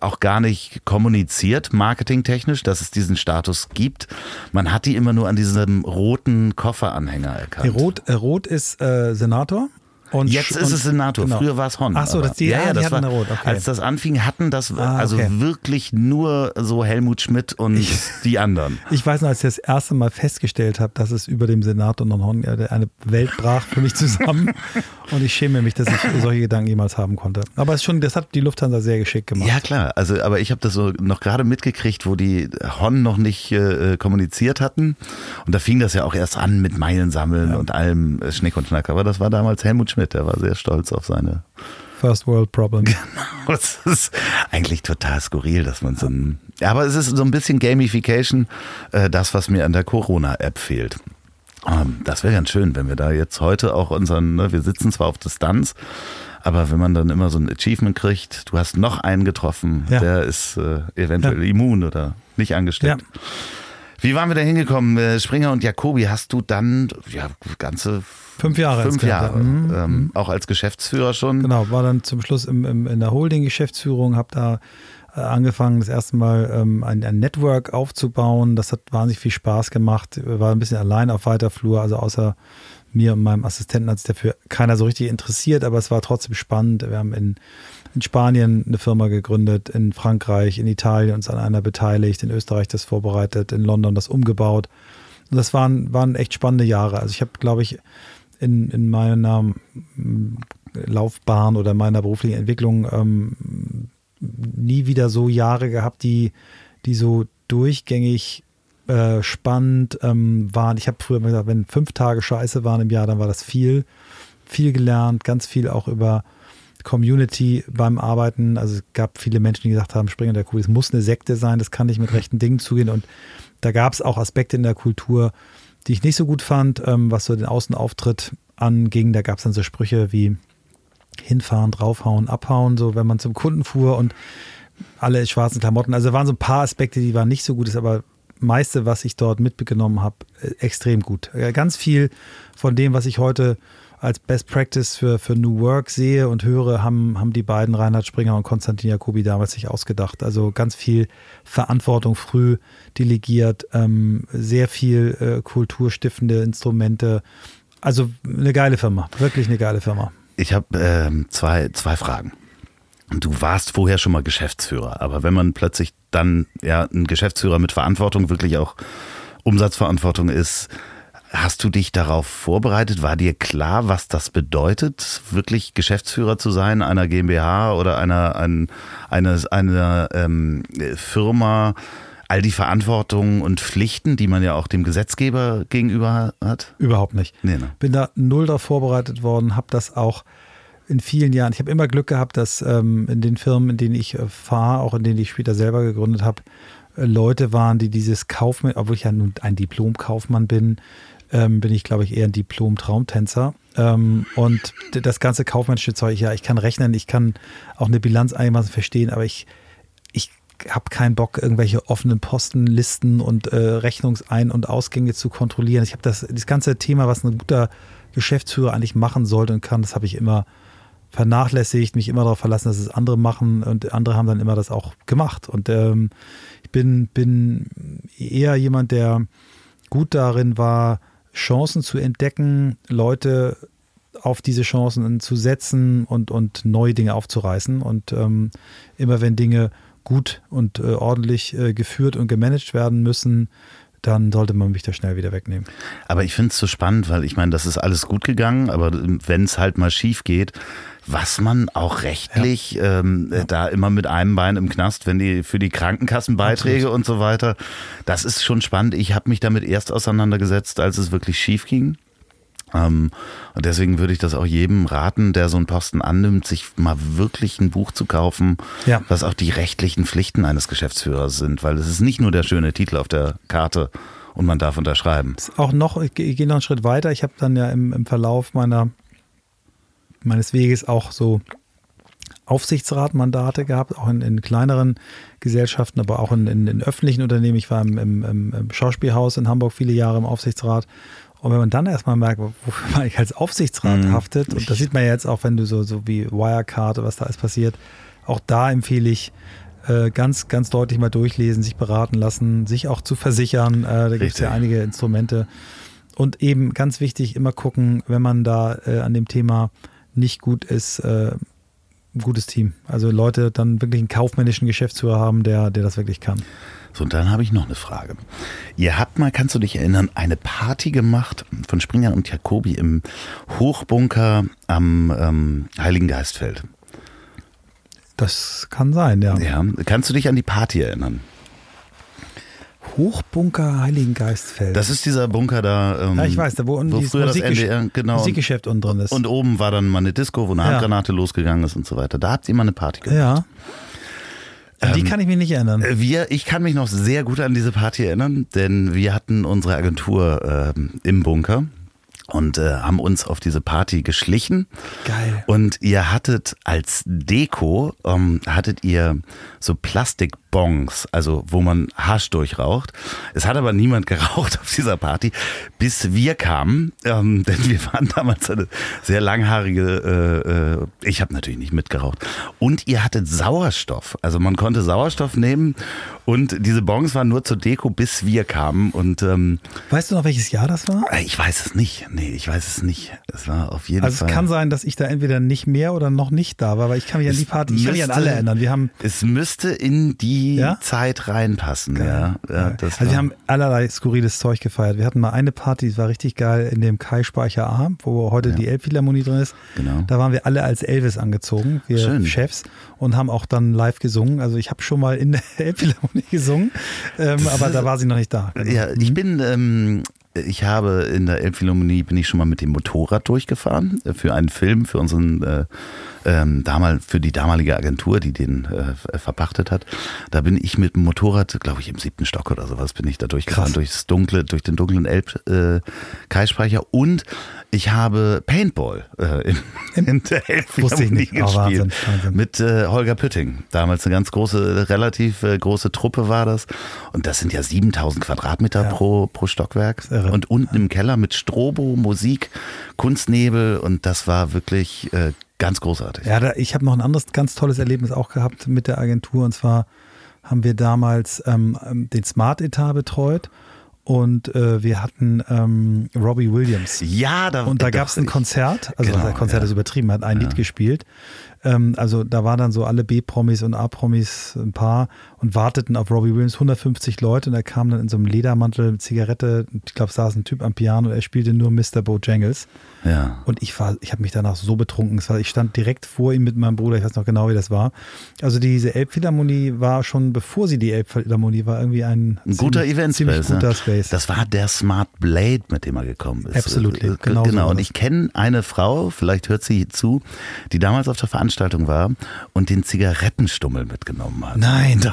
auch gar nicht kommuniziert, marketingtechnisch, dass es diesen Status gibt. Man hat die immer nur an diesem roten Kofferanhänger erkannt. Rot, äh, Rot ist äh, Senator und Jetzt ist es Senator, genau. früher war es Hon. Ach so, das die, ja, ja, das war, Rot. Okay. Als das anfing, hatten das ah, also okay. wirklich nur so Helmut Schmidt und ich, die anderen. Ich weiß noch, als ich das erste Mal festgestellt habe, dass es über dem Senator noch Hon, eine Welt brach für mich zusammen und ich schäme mich, dass ich solche Gedanken jemals haben konnte. Aber es schon, das hat die Lufthansa sehr geschickt gemacht. Ja klar, also aber ich habe das so noch gerade mitgekriegt, wo die Hon noch nicht äh, kommuniziert hatten und da fing das ja auch erst an mit Meilen sammeln ja. und allem äh, Schnick und Schnack. Aber das war damals Helmut Schmidt. Schmidt, der war sehr stolz auf seine First World Problem. Genau, es ist eigentlich total skurril, dass man so ein. Aber es ist so ein bisschen Gamification, äh, das, was mir an der Corona-App fehlt. Ähm, das wäre ganz schön, wenn wir da jetzt heute auch unseren, ne, wir sitzen zwar auf Distanz, aber wenn man dann immer so ein Achievement kriegt, du hast noch einen getroffen, ja. der ist äh, eventuell ja. immun oder nicht angesteckt. Ja. Wie waren wir da hingekommen? Äh, Springer und Jacobi, hast du dann ja, ganze Fünf Jahre. Fünf Jahre. Mhm. Ähm, mhm. auch als Geschäftsführer schon. Genau, war dann zum Schluss im, im, in der Holding-Geschäftsführung, habe da äh, angefangen, das erste Mal ähm, ein, ein Network aufzubauen. Das hat wahnsinnig viel Spaß gemacht. War ein bisschen allein auf weiter Flur, also außer mir und meinem Assistenten hat sich dafür keiner so richtig interessiert, aber es war trotzdem spannend. Wir haben in, in Spanien eine Firma gegründet, in Frankreich, in Italien uns an einer beteiligt, in Österreich das vorbereitet, in London das umgebaut. Und das waren, waren echt spannende Jahre. Also ich habe, glaube ich, in, in meiner mm, Laufbahn oder meiner beruflichen Entwicklung ähm, nie wieder so Jahre gehabt, die, die so durchgängig äh, spannend ähm, waren. Ich habe früher immer gesagt, wenn fünf Tage Scheiße waren im Jahr, dann war das viel. Viel gelernt, ganz viel auch über Community beim Arbeiten. Also es gab viele Menschen, die gesagt haben, Springer der Kuh, es muss eine Sekte sein, das kann nicht mit rechten Dingen zugehen. Und da gab es auch Aspekte in der Kultur, die ich nicht so gut fand, ähm, was so den Außenauftritt anging. Da gab es dann so Sprüche wie hinfahren, draufhauen, abhauen, so wenn man zum Kunden fuhr und alle schwarzen Klamotten. Also waren so ein paar Aspekte, die waren nicht so gut, aber meiste, was ich dort mitgenommen habe, äh, extrem gut. Ganz viel von dem, was ich heute als Best Practice für, für New Work sehe und höre, haben, haben die beiden Reinhard Springer und Konstantin Jacobi damals sich ausgedacht. Also ganz viel Verantwortung früh delegiert, ähm, sehr viel äh, kulturstiftende Instrumente. Also eine geile Firma, wirklich eine geile Firma. Ich habe ähm, zwei, zwei Fragen. Du warst vorher schon mal Geschäftsführer, aber wenn man plötzlich dann ja ein Geschäftsführer mit Verantwortung wirklich auch Umsatzverantwortung ist, hast du dich darauf vorbereitet? War dir klar, was das bedeutet, wirklich Geschäftsführer zu sein einer GmbH oder einer ein, einer, einer ähm, Firma? All die Verantwortung und Pflichten, die man ja auch dem Gesetzgeber gegenüber hat? Überhaupt nicht. Nee, ne? Bin da null darauf vorbereitet worden, habe das auch in vielen Jahren, ich habe immer Glück gehabt, dass ähm, in den Firmen, in denen ich äh, fahre, auch in denen ich später selber gegründet habe, äh, Leute waren, die dieses Kaufmann, obwohl ich ja nun ein Diplom-Kaufmann bin, ähm, bin ich, glaube ich, eher ein Diplom-Traumtänzer. Ähm, und das ganze kaufmännische Zeug, ja, ich kann rechnen, ich kann auch eine Bilanz einigermaßen verstehen, aber ich, ich habe keinen Bock, irgendwelche offenen Postenlisten und äh, Rechnungsein- und Ausgänge zu kontrollieren. Ich habe das, das ganze Thema, was ein guter Geschäftsführer eigentlich machen sollte und kann, das habe ich immer vernachlässigt, mich immer darauf verlassen, dass es andere machen und andere haben dann immer das auch gemacht. Und ähm, ich bin, bin eher jemand, der gut darin war, Chancen zu entdecken, Leute auf diese Chancen zu setzen und, und neue Dinge aufzureißen. Und ähm, immer wenn Dinge gut und äh, ordentlich äh, geführt und gemanagt werden müssen, dann sollte man mich da schnell wieder wegnehmen. Aber ich finde es so spannend, weil ich meine, das ist alles gut gegangen, aber wenn es halt mal schief geht, was man auch rechtlich ja. Ähm, ja. da immer mit einem Bein im Knast, wenn die für die Krankenkassenbeiträge Absolut. und so weiter, das ist schon spannend. Ich habe mich damit erst auseinandergesetzt, als es wirklich schief ging. Ähm, und deswegen würde ich das auch jedem raten, der so einen Posten annimmt, sich mal wirklich ein Buch zu kaufen, ja. was auch die rechtlichen Pflichten eines Geschäftsführers sind, weil es ist nicht nur der schöne Titel auf der Karte und man darf unterschreiben. Auch noch, ich, ich gehe noch einen Schritt weiter. Ich habe dann ja im, im Verlauf meiner meines Weges auch so Aufsichtsratmandate gehabt, auch in, in kleineren Gesellschaften, aber auch in, in, in öffentlichen Unternehmen. Ich war im, im, im, Schauspielhaus in Hamburg viele Jahre im Aufsichtsrat. Und wenn man dann erstmal merkt, wofür man als Aufsichtsrat mhm. haftet, und das sieht man ja jetzt auch, wenn du so, so wie Wirecard, was da alles passiert, auch da empfehle ich, äh, ganz, ganz deutlich mal durchlesen, sich beraten lassen, sich auch zu versichern. Äh, da gibt es ja einige Instrumente. Und eben ganz wichtig, immer gucken, wenn man da äh, an dem Thema nicht gut ist, äh, ein gutes Team. Also Leute dann wirklich einen kaufmännischen Geschäftsführer haben, der, der das wirklich kann. So, und dann habe ich noch eine Frage. Ihr habt mal, kannst du dich erinnern, eine Party gemacht von Springer und Jacobi im Hochbunker am ähm, Heiligen Geistfeld. Das kann sein, ja. Ja, kannst du dich an die Party erinnern? Hochbunker Heiligengeistfeld. Das ist dieser Bunker da. Ähm, ja, ich weiß, da wo unten wo früher das NDR, genau, Musikgeschäft unten drin ist. Und oben war dann mal eine Disco, wo eine Handgranate ja. losgegangen ist und so weiter. Da habt ihr mal eine Party gemacht. Ja. An die ähm, kann ich mich nicht erinnern. Wir, ich kann mich noch sehr gut an diese Party erinnern, denn wir hatten unsere Agentur äh, im Bunker und äh, haben uns auf diese Party geschlichen. Geil. Und ihr hattet als Deko, ähm, hattet ihr so Plastik Bongs, also wo man Hasch durchraucht. Es hat aber niemand geraucht auf dieser Party, bis wir kamen, ähm, denn wir waren damals eine sehr langhaarige, äh, äh, ich habe natürlich nicht mitgeraucht. Und ihr hattet Sauerstoff, also man konnte Sauerstoff nehmen und diese Bongs waren nur zur Deko, bis wir kamen. Und ähm, weißt du noch, welches Jahr das war? Äh, ich weiß es nicht. Nee, ich weiß es nicht. Es war auf jeden also Fall. Also es kann sein, dass ich da entweder nicht mehr oder noch nicht da war, weil ich kann mich an die Party, ich müsste, kann mich an alle erinnern. Wir haben es müsste in die ja? Zeit reinpassen. Ja, ja also wir haben allerlei skurriles Zeug gefeiert. Wir hatten mal eine Party, die war richtig geil in dem Kai Speicher A, wo heute ja. die Elbphilharmonie drin ist. Genau. Da waren wir alle als Elvis angezogen, wir Schön. Chefs, und haben auch dann live gesungen. Also ich habe schon mal in der Elbphilharmonie gesungen, ähm, aber da war sie noch nicht da. Genau. Ja, ich mhm. bin ähm, ich habe in der Elbphilharmonie bin ich schon mal mit dem Motorrad durchgefahren äh, für einen Film, für unseren äh, ähm, damals für die damalige Agentur, die den äh, verpachtet hat. Da bin ich mit dem Motorrad, glaube ich, im siebten Stock oder sowas bin ich da durchgefahren, durchs dunkle, durch den dunklen Elb äh, Kaispeicher und ich habe Paintball äh, in, in der Elbphilharmonie gespielt oh, Wahnsinn, Wahnsinn. mit äh, Holger Pütting. Damals eine ganz große, relativ äh, große Truppe war das und das sind ja 7000 Quadratmeter ja. pro, pro Stockwerk und unten im Keller mit Strobo, Musik, Kunstnebel und das war wirklich äh, ganz großartig. Ja, da, ich habe noch ein anderes ganz tolles Erlebnis auch gehabt mit der Agentur und zwar haben wir damals ähm, den Smart Etat betreut und äh, wir hatten ähm, Robbie Williams. Ja, da Und da gab es ein Konzert, also genau, das Konzert ja. ist übertrieben, hat ein ja. Lied gespielt ähm, also da waren dann so alle B-Promis und A-Promis ein paar und warteten auf Robbie Williams, 150 Leute und er kam dann in so einem Ledermantel mit Zigarette, ich glaube, saß ein Typ am Piano und er spielte nur Mr. Bojangles. Ja. Und ich war, ich habe mich danach so betrunken. War, ich stand direkt vor ihm mit meinem Bruder, ich weiß noch genau, wie das war. Also diese Elbphilharmonie war schon, bevor sie die Elbphilharmonie war, irgendwie ein, ein guter Event ziemlich Space, guter Space. Das war der Smart Blade, mit dem er gekommen ist. Absolut, genau. Genau, genau. So und ich kenne eine Frau, vielleicht hört sie zu, die damals auf der Veranstaltung Veranstaltung war und den Zigarettenstummel mitgenommen hat. Nein.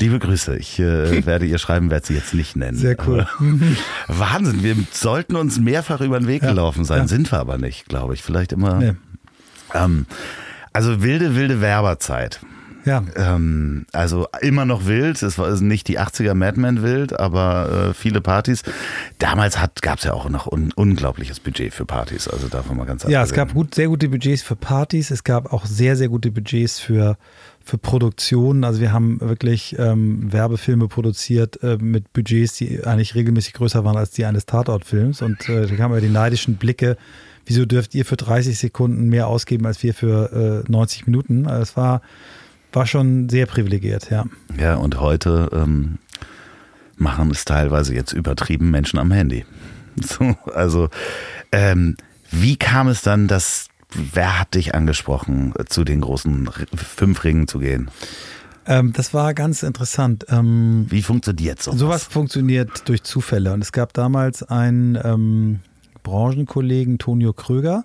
Liebe Grüße. Ich äh, werde ihr schreiben, werde sie jetzt nicht nennen. Sehr cool. Wahnsinn. Wir sollten uns mehrfach über den Weg ja, gelaufen sein. Ja. Sind wir aber nicht, glaube ich. Vielleicht immer. Nee. Ähm, also wilde, wilde Werberzeit. Ja. Ähm, also immer noch wild. Es war nicht die 80er Madman wild, aber äh, viele Partys. Damals gab es ja auch noch ein unglaubliches Budget für Partys. Also davon mal ganz Ja, es gab gut, sehr gute Budgets für Partys. Es gab auch sehr, sehr gute Budgets für für Produktionen. Also wir haben wirklich ähm, Werbefilme produziert äh, mit Budgets, die eigentlich regelmäßig größer waren als die eines Tatortfilms. Und äh, da kamen ja die neidischen Blicke. Wieso dürft ihr für 30 Sekunden mehr ausgeben als wir für äh, 90 Minuten? Also es war war schon sehr privilegiert, ja. Ja, und heute ähm, machen es teilweise jetzt übertrieben Menschen am Handy. So, also, ähm, wie kam es dann, dass, wer hat dich angesprochen, zu den großen fünf Ringen zu gehen? Ähm, das war ganz interessant. Ähm, wie funktioniert sowas? Sowas funktioniert durch Zufälle. Und es gab damals einen ähm, Branchenkollegen, Tonio Kröger,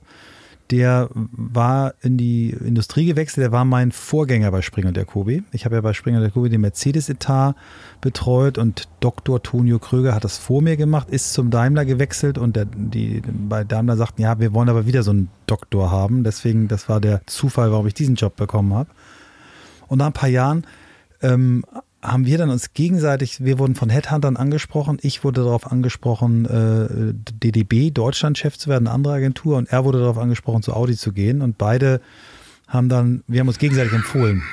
der war in die Industrie gewechselt, der war mein Vorgänger bei Springer der Kobi. Ich habe ja bei Springer der Kobi den Mercedes-Etat betreut und Dr. Tonio Kröger hat das vor mir gemacht, ist zum Daimler gewechselt und der, die bei Daimler sagten, ja, wir wollen aber wieder so einen Doktor haben. Deswegen, das war der Zufall, warum ich diesen Job bekommen habe. Und nach ein paar Jahren ähm, haben wir dann uns gegenseitig, wir wurden von Headhuntern angesprochen, ich wurde darauf angesprochen, äh, DDB, Deutschland-Chef zu werden, eine andere Agentur, und er wurde darauf angesprochen, zu Audi zu gehen. Und beide haben dann, wir haben uns gegenseitig empfohlen.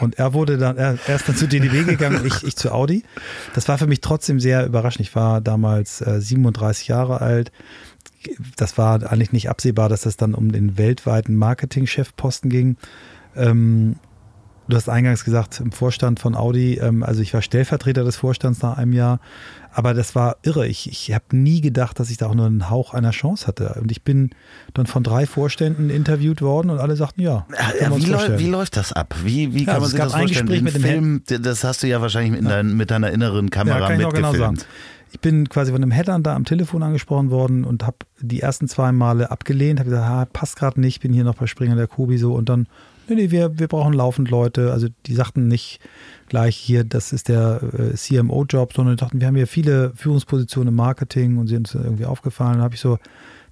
Und er wurde dann, er, er ist dann zu DDB gegangen, ich, ich zu Audi. Das war für mich trotzdem sehr überraschend. Ich war damals äh, 37 Jahre alt. Das war eigentlich nicht absehbar, dass das dann um den weltweiten Marketingchefposten ging. Ähm, Du hast eingangs gesagt, im Vorstand von Audi, ähm, also ich war Stellvertreter des Vorstands nach einem Jahr, aber das war irre. Ich, ich habe nie gedacht, dass ich da auch nur einen Hauch einer Chance hatte. Und ich bin dann von drei Vorständen interviewt worden und alle sagten, ja. ja wie, läu wie, läuft das ab? Wie, wie ja, kann man sich das vorstellen? Gespräch mit dem Film, das hast du ja wahrscheinlich ja. Dein, mit deiner inneren Kamera ja, kann ich mitgefilmt. Genau sagen. Ich bin quasi von einem Headhunter am Telefon angesprochen worden und habe die ersten zwei Male abgelehnt, habe gesagt, ah, passt gerade nicht, bin hier noch bei Springer der Kobi so und dann nee, nee, wir, wir brauchen laufend Leute. Also die sagten nicht gleich hier, das ist der äh, CMO-Job, sondern die dachten, wir haben hier viele Führungspositionen im Marketing und sie sind uns irgendwie aufgefallen. Da habe ich so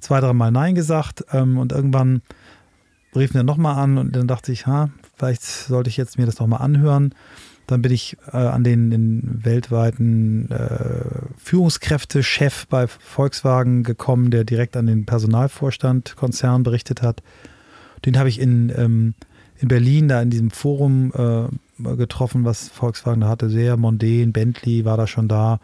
zwei, drei Mal Nein gesagt ähm, und irgendwann riefen wir nochmal an und dann dachte ich, ha, vielleicht sollte ich jetzt mir das nochmal anhören. Dann bin ich äh, an den, den weltweiten äh, Führungskräftechef bei Volkswagen gekommen, der direkt an den Personalvorstand Konzern berichtet hat. Den habe ich in, ähm, in Berlin da in diesem Forum äh, getroffen, was Volkswagen da hatte. Sehr mondän, Bentley war da schon da.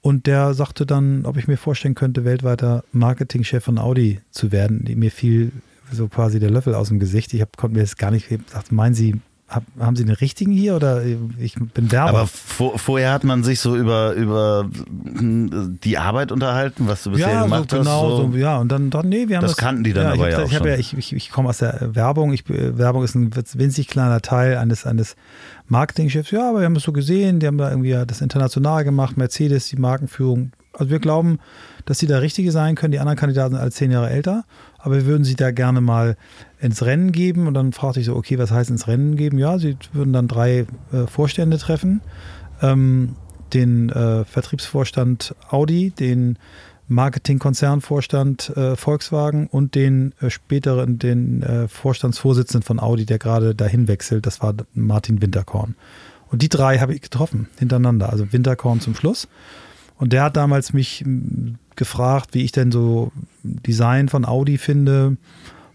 Und der sagte dann, ob ich mir vorstellen könnte, weltweiter Marketingchef von Audi zu werden. Mir fiel so quasi der Löffel aus dem Gesicht. Ich hab, konnte mir das gar nicht, ich dachte, meinen Sie hab, haben Sie den richtigen hier oder ich bin Werber? Aber vor, vorher hat man sich so über, über die Arbeit unterhalten, was du bisher ja, gemacht so, genau, hast. So. So, ja, und dann, dann nee, wir haben Das das, kannten die dann ja, aber ich ja auch ich schon. Ja, ich, ich, ich komme aus der Werbung. Ich, Werbung ist ein winzig kleiner Teil eines, eines Marketingchefs. Ja, aber wir haben es so gesehen, die haben da irgendwie das international gemacht, Mercedes, die Markenführung. Also wir glauben, dass sie da Richtige sein können. Die anderen Kandidaten sind alle zehn Jahre älter, aber wir würden sie da gerne mal ins Rennen geben. Und dann fragte ich so, okay, was heißt ins Rennen geben? Ja, sie würden dann drei äh, Vorstände treffen. Ähm, den äh, Vertriebsvorstand Audi, den Marketing-Konzernvorstand äh, Volkswagen und den äh, späteren, den äh, Vorstandsvorsitzenden von Audi, der gerade dahin wechselt, das war Martin Winterkorn. Und die drei habe ich getroffen, hintereinander, also Winterkorn zum Schluss. Und der hat damals mich m, gefragt, wie ich denn so Design von Audi finde.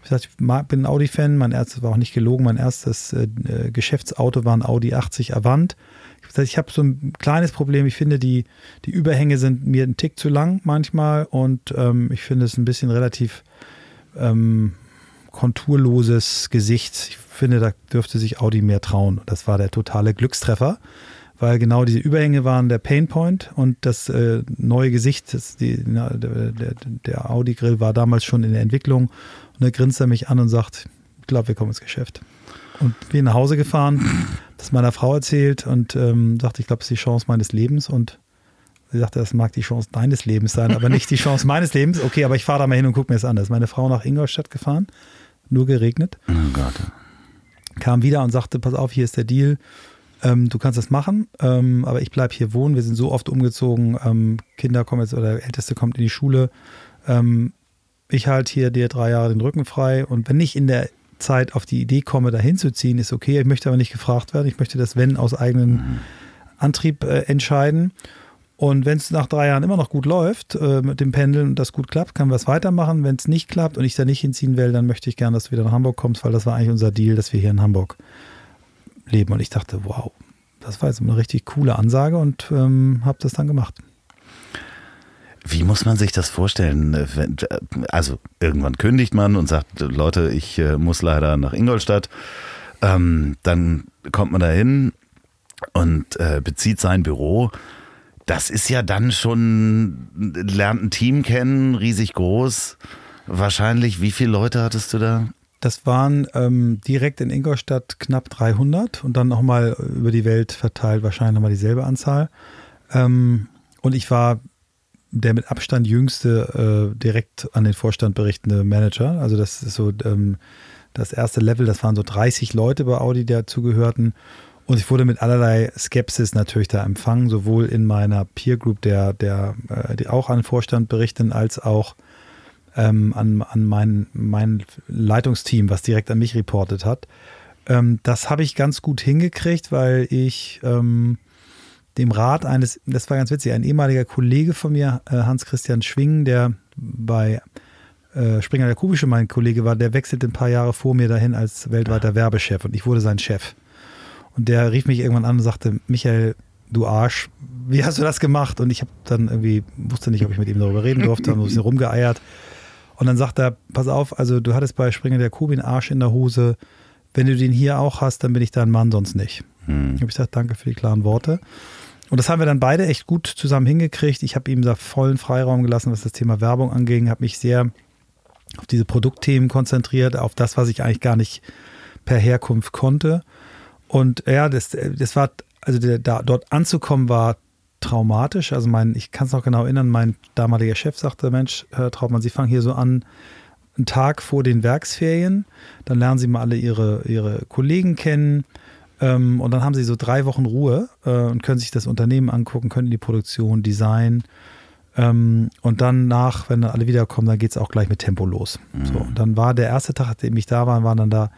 Ich gesagt, ich bin ein Audi-Fan, mein erstes war auch nicht gelogen, mein erstes äh, äh, Geschäftsauto war ein Audi 80 Avant. Ich habe ich habe so ein kleines Problem, ich finde, die, die Überhänge sind mir ein Tick zu lang manchmal und ähm, ich finde es ein bisschen relativ ähm, konturloses Gesicht. Ich finde, da dürfte sich Audi mehr trauen. Das war der totale Glückstreffer, weil genau diese Überhänge waren der Painpoint und das äh, neue Gesicht, das, die, na, der, der, der Audi-Grill war damals schon in der Entwicklung und da grinst er mich an und sagt, ich glaube, wir kommen ins Geschäft. Und bin nach Hause gefahren, das meiner Frau erzählt und ähm, sagte, ich glaube, es ist die Chance meines Lebens und sie sagte, das mag die Chance deines Lebens sein, aber nicht die Chance meines Lebens. Okay, aber ich fahre da mal hin und gucke mir das an. Da ist meine Frau nach Ingolstadt gefahren, nur geregnet Oh Gott. kam wieder und sagte, pass auf, hier ist der Deal, ähm, du kannst das machen, ähm, aber ich bleibe hier wohnen. Wir sind so oft umgezogen, ähm, Kinder kommen jetzt oder der Älteste kommt in die Schule. Ähm, ich halte hier dir drei Jahre den Rücken frei und wenn ich in der Zeit auf die Idee komme, dahin zu ziehen, ist okay. Ich möchte aber nicht gefragt werden. Ich möchte das Wenn aus eigenem Antrieb äh, entscheiden. Und wenn es nach drei Jahren immer noch gut läuft äh, mit dem Pendeln und das gut klappt, können wir es weitermachen. Wenn es nicht klappt und ich da nicht hinziehen will, dann möchte ich gerne, dass du wieder nach Hamburg kommst, weil das war eigentlich unser Deal, dass wir hier in Hamburg leben. Und ich dachte, wow, das war jetzt eine richtig coole Ansage und ähm, habe das dann gemacht. Wie muss man sich das vorstellen? äh, wenn- Also irgendwann kündigt man und sagt, Leute, ich äh, muss leider nach Ingolstadt. Ähm, dann kommt man da hin und äh, bezieht sein Büro. Das ist ja dann schon, lernt ein Team kennen, riesig groß. Wahrscheinlich, wie viele Leute hattest du da? Das waren ähm, direkt in Ingolstadt knapp 300 und dann nochmal über die Welt verteilt wahrscheinlich nochmal dieselbe Anzahl. Ähm, und ich war der mit Abstand jüngste äh, direkt an den Vorstand berichtende Manager. Also das ist so ähm, das erste Level, das waren so 30 Leute bei Audi, die dazugehörten. Und ich wurde mit allerlei Skepsis natürlich da empfangen, sowohl in meiner Peer Group, der, der, äh, die auch an den Vorstand berichten, als auch ähm, an, an mein, mein Leitungsteam, was direkt an mich reportet hat. Ähm, das habe ich ganz gut hingekriegt, weil ich ähm, dem Rat eines, das war ganz witzig, ein ehemaliger Kollege von mir, äh, Hans-Christian Schwingen, der bei äh, Springer der Kubische mein Kollege war, der wechselte ein paar Jahre vor mir dahin als weltweiter Werbechef und ich wurde sein Chef. Und der rief mich irgendwann an und sagte, Michael, du Arsch, wie hast du das gemacht? Und ich habe dann irgendwie, wusste nicht, ob ich mit ihm darüber reden durfte, habe ein bisschen rumgeeiert. Und dann sagt er, pass auf, also du hattest bei Springer der Kuh einen Arsch in der Hose. Wenn du den hier auch hast, dann bin ich dein Mann, sonst nicht. Hm. Ich habe gesagt, danke für die klaren Worte. Und das haben wir dann beide echt gut zusammen hingekriegt. Ich habe ihm da vollen Freiraum gelassen, was das Thema Werbung anging, habe mich sehr auf diese Produktthemen konzentriert, auf das, was ich eigentlich gar nicht per Herkunft konnte. Und ja, das, das war, also der, da, dort anzukommen war traumatisch. Also mein, ich kann es noch genau erinnern, mein damaliger Chef sagte, Mensch, Herr Trautmann, Sie fangen hier so an, einen Tag vor den Werksferien, dann lernen Sie mal alle Ihre, Ihre Kollegen kennen ähm, und dann haben Sie so drei Wochen Ruhe äh, und können sich das Unternehmen angucken, können die Produktion, Design, Ähm, und dann nach, wenn dann alle wiederkommen, dann geht es auch gleich mit Tempo los. Mhm. So, und dann war der erste Tag, nachdem ich da war, war dann da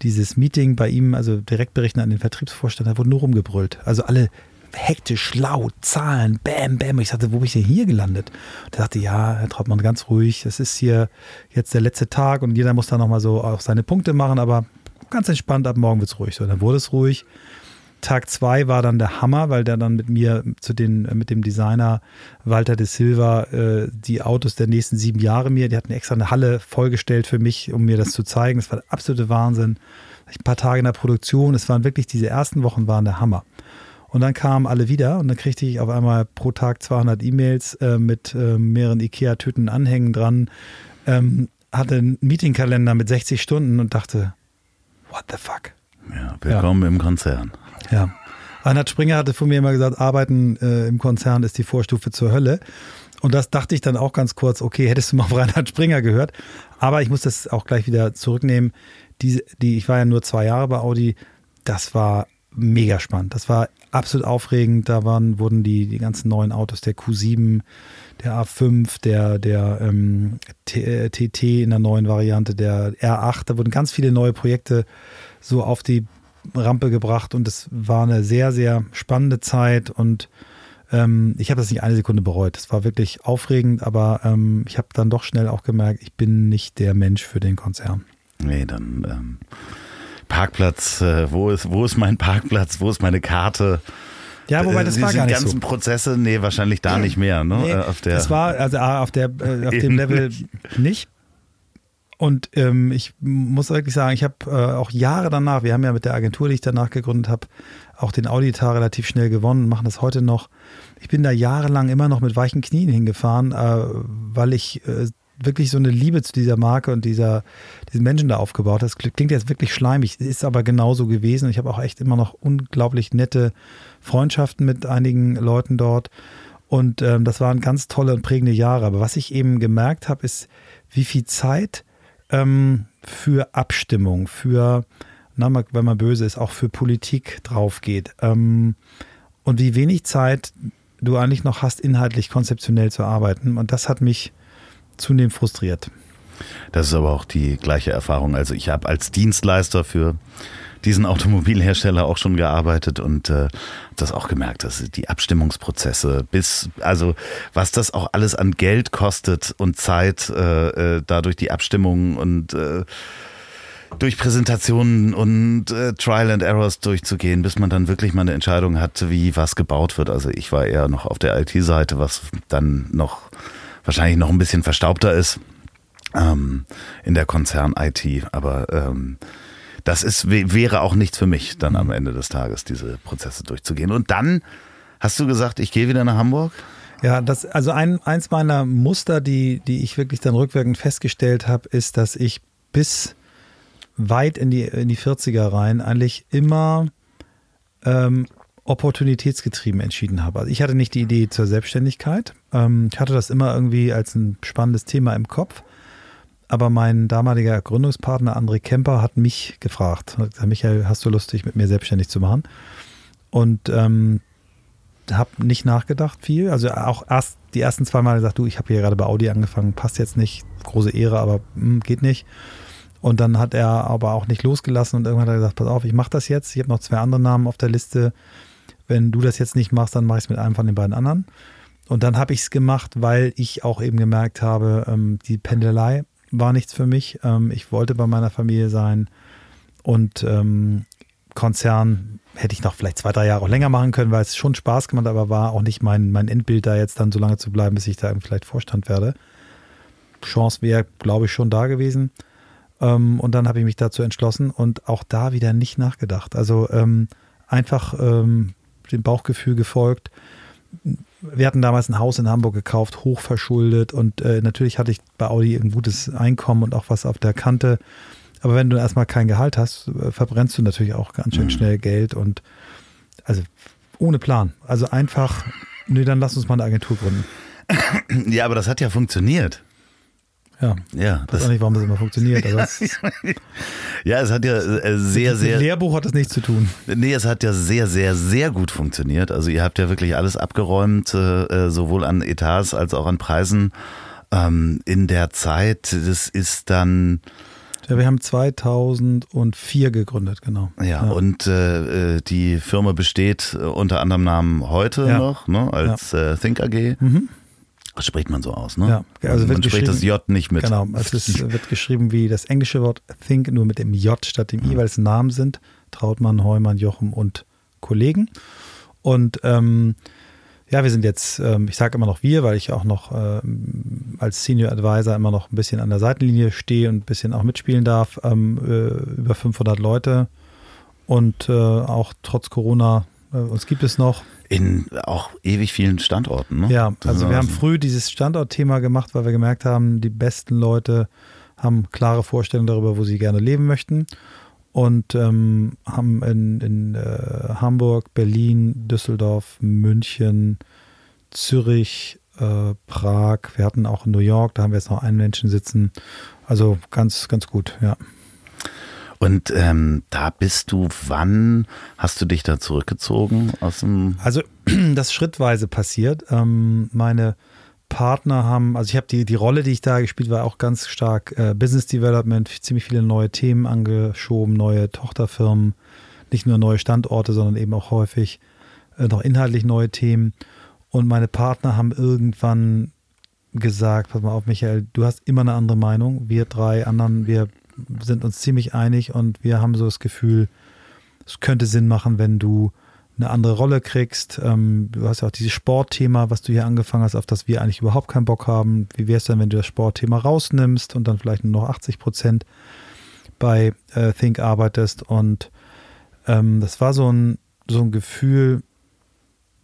dieses Meeting bei ihm, also direkt berichten an den Vertriebsvorstand, da wurde nur rumgebrüllt. Also alle hektisch, laut, Zahlen, bam, bam. Ich sagte, wo bin ich denn hier gelandet? Und er sagte, ja, Herr Trautmann, ganz ruhig, das ist hier jetzt der letzte Tag und jeder muss da nochmal so auch seine Punkte machen, aber ganz entspannt, ab morgen wird es ruhig. So, dann wurde es ruhig. Tag zwei war dann der Hammer, weil der dann mit mir zu den, mit dem Designer Walter de Silva äh, die Autos der nächsten sieben Jahre mir, die hatten extra eine Halle vollgestellt für mich, um mir das zu zeigen. Das war der absolute Wahnsinn. Ein paar Tage in der Produktion, es waren wirklich, diese ersten Wochen waren der Hammer. Und dann kamen alle wieder und dann kriegte ich auf einmal pro Tag 200 E-Mails äh, mit äh, mehreren Ikea-Tüten Anhängen dran, ähm, hatte einen Meetingkalender mit 60 Stunden und dachte, what the fuck? Ja, willkommen ja. im Konzern. Ja. Reinhard Springer hatte von mir immer gesagt, Arbeiten äh, im Konzern ist die Vorstufe zur Hölle. Und das dachte ich dann auch ganz kurz, okay, hättest du mal auf Reinhard Springer gehört. Aber ich muss das auch gleich wieder zurücknehmen. Die, die, ich war ja nur zwei Jahre bei Audi. Das war mega spannend. Das war absolut aufregend. Da waren, wurden die, die ganzen neuen Autos, der Q7, der A5, der, der ähm, TT äh, in der neuen Variante, der R8, da wurden ganz viele neue Projekte so auf die Rampe gebracht und es war eine sehr, sehr spannende Zeit und ähm, ich habe das nicht eine Sekunde bereut. Es war wirklich aufregend, aber ähm, ich habe dann doch schnell auch gemerkt, ich bin nicht der Mensch für den Konzern. Nee, dann ähm, Parkplatz, äh, wo, ist, wo ist mein Parkplatz, wo ist meine Karte? Ja, wobei das äh, war gar nicht ganzen so. Prozesse, nee, wahrscheinlich da nicht mehr, ne? Nee, äh, auf der, das war also auf der äh, auf dem Level nicht. Und ähm, ich muss wirklich sagen, ich habe äh, auch Jahre danach, wir haben ja mit der Agentur, die ich danach gegründet habe, auch den Auditar relativ schnell gewonnen, machen das heute noch. Ich bin da jahrelang immer noch mit weichen Knien hingefahren, äh, weil ich äh, wirklich so eine Liebe zu dieser Marke und dieser, diesen Menschen da aufgebaut. Das klingt jetzt wirklich schleimig, ist aber genauso gewesen. Ich habe auch echt immer noch unglaublich nette Freundschaften mit einigen Leuten dort. Und ähm, das waren ganz tolle und prägende Jahre. Aber was ich eben gemerkt habe, ist, wie viel Zeit ähm, für Abstimmung, für, na, wenn man böse ist, auch für Politik drauf geht. Ähm, und wie wenig Zeit du eigentlich noch hast, inhaltlich konzeptionell zu arbeiten. Und das hat mich zunehmend frustriert. Das ist aber auch die gleiche Erfahrung. Also ich habe als Dienstleister für diesen Automobilhersteller auch schon gearbeitet und äh, das auch gemerkt, dass die Abstimmungsprozesse bis, also was das auch alles an Geld kostet und Zeit, äh, äh, dadurch die Abstimmungen und äh, durch Präsentationen und äh, Trial and Errors durchzugehen, bis man dann wirklich mal eine Entscheidung hat, wie was gebaut wird. Also ich war eher noch auf der IT-Seite, was dann noch wahrscheinlich noch ein bisschen verstaubter ist ähm, in der Konzern-IT, aber ähm, das ist, wäre auch nichts für mich, dann am Ende des Tages diese Prozesse durchzugehen. Und dann hast du gesagt, ich gehe wieder nach Hamburg? Ja, das, also ein, eins meiner Muster, die, die ich wirklich dann rückwirkend festgestellt habe, ist, dass ich bis weit in die, in die 40er rein eigentlich immer ähm, opportunitätsgetrieben entschieden habe. Also ich hatte nicht die Idee zur Selbstständigkeit. Ähm, ich hatte das immer irgendwie als ein spannendes Thema im Kopf aber mein damaliger Gründungspartner André Kemper hat mich gefragt, hat gesagt, Michael, hast du Lust, dich mit mir selbstständig zu machen? Und ähm, habe nicht nachgedacht viel. Also auch erst die ersten zwei Mal gesagt, du, ich habe hier gerade bei Audi angefangen, passt jetzt nicht, große Ehre, aber mh, hm, geht nicht. Und dann hat er aber auch nicht losgelassen und irgendwann hat er gesagt, pass auf, ich mache das jetzt. Ich habe noch zwei andere Namen auf der Liste. Wenn du das jetzt nicht machst, dann mache ich es mit einem von den beiden anderen. Und dann habe ich es gemacht, weil ich auch eben gemerkt habe, ähm, die Pendelei war nichts für mich. Ähm, ich wollte bei meiner Familie sein und ähm, Konzern hätte ich noch vielleicht zwei, drei Jahre auch länger machen können, weil es schon Spaß gemacht, aber war auch nicht mein, mein Endbild, da jetzt dann so lange zu bleiben, bis ich da vielleicht Vorstand werde. Chance wäre, glaube ich, schon da gewesen. Ähm, und dann habe ich mich dazu entschlossen und auch da wieder nicht nachgedacht. Also ähm, einfach ähm, dem Bauchgefühl gefolgt wir hatten damals ein Haus in Hamburg gekauft, hochverschuldet und äh, natürlich hatte ich bei Audi ein gutes Einkommen und auch was auf der Kante. Aber wenn du erstmal kein Gehalt hast, äh, verbrennst du natürlich auch ganz schön mhm. schnell Geld und also ohne Plan. Also einfach, nö, dann lass uns mal eine Agentur gründen. Ja, aber das hat ja funktioniert. Ja. Ja, Ich weiß auch nicht, warum das immer funktioniert, aber es, ja, es hat ja äh, sehr, mit sehr. dem Lehrbuch hat das nichts zu tun. Nee, es hat ja sehr, sehr, sehr gut funktioniert. Also ihr habt ja wirklich alles abgeräumt, äh, sowohl an Etats als auch an Preisen ähm, in der Zeit. Das ist dann, Ja, wir haben 2004 gegründet, genau. ja, und äh, äh, die Firma besteht äh, unter anderem Namen heute Ja. noch, ne, als äh, Think AG. Mhm. Das spricht man so aus, ne? Ja, also wird man spricht das J nicht mit. Genau, es ist, wird geschrieben wie das englische Wort think, nur mit dem J statt dem I, weil es Namen sind. Trautmann, Heumann, Jochen und Kollegen. Und ähm, ja, wir sind jetzt, ähm, ich sage immer noch wir, weil ich auch noch ähm, als Senior Advisor immer noch ein bisschen an der Seitenlinie stehe und ein bisschen auch mitspielen darf. Ähm, äh, über 500 Leute und äh, auch trotz Corona, äh, uns gibt es noch. In auch ewig vielen Standorten, ne? Ja, also wir haben früh dieses Standortthema gemacht, weil wir gemerkt haben, die besten Leute haben klare Vorstellungen darüber, wo sie gerne leben möchten und ähm, haben in, in äh, Hamburg, Berlin, Düsseldorf, München, Zürich, äh, Prag, wir hatten auch in New York, da haben wir jetzt noch einen Menschen sitzen. Also ganz, ganz gut, ja. Und ähm, da bist du, wann hast du dich da zurückgezogen aus dem Also das schrittweise passiert. Ähm, meine Partner haben, also ich habe die, die Rolle, die ich da gespielt war, auch ganz stark äh, Business Development, ziemlich viele neue Themen angeschoben, neue Tochterfirmen, nicht nur neue Standorte, sondern eben auch häufig äh, noch inhaltlich neue Themen. Und meine Partner haben irgendwann gesagt, pass mal auf, Michael, du hast immer eine andere Meinung. Wir drei anderen, wir sind uns ziemlich einig und wir haben so das Gefühl, es könnte Sinn machen, wenn du eine andere Rolle kriegst. Ähm, du hast ja auch dieses Sportthema, was du hier angefangen hast, auf das wir eigentlich überhaupt keinen Bock haben. Wie wäre es denn, wenn du das Sportthema rausnimmst und dann vielleicht nur noch 80 Prozent bei äh, Think arbeitest? Und ähm, das war so ein, so ein Gefühl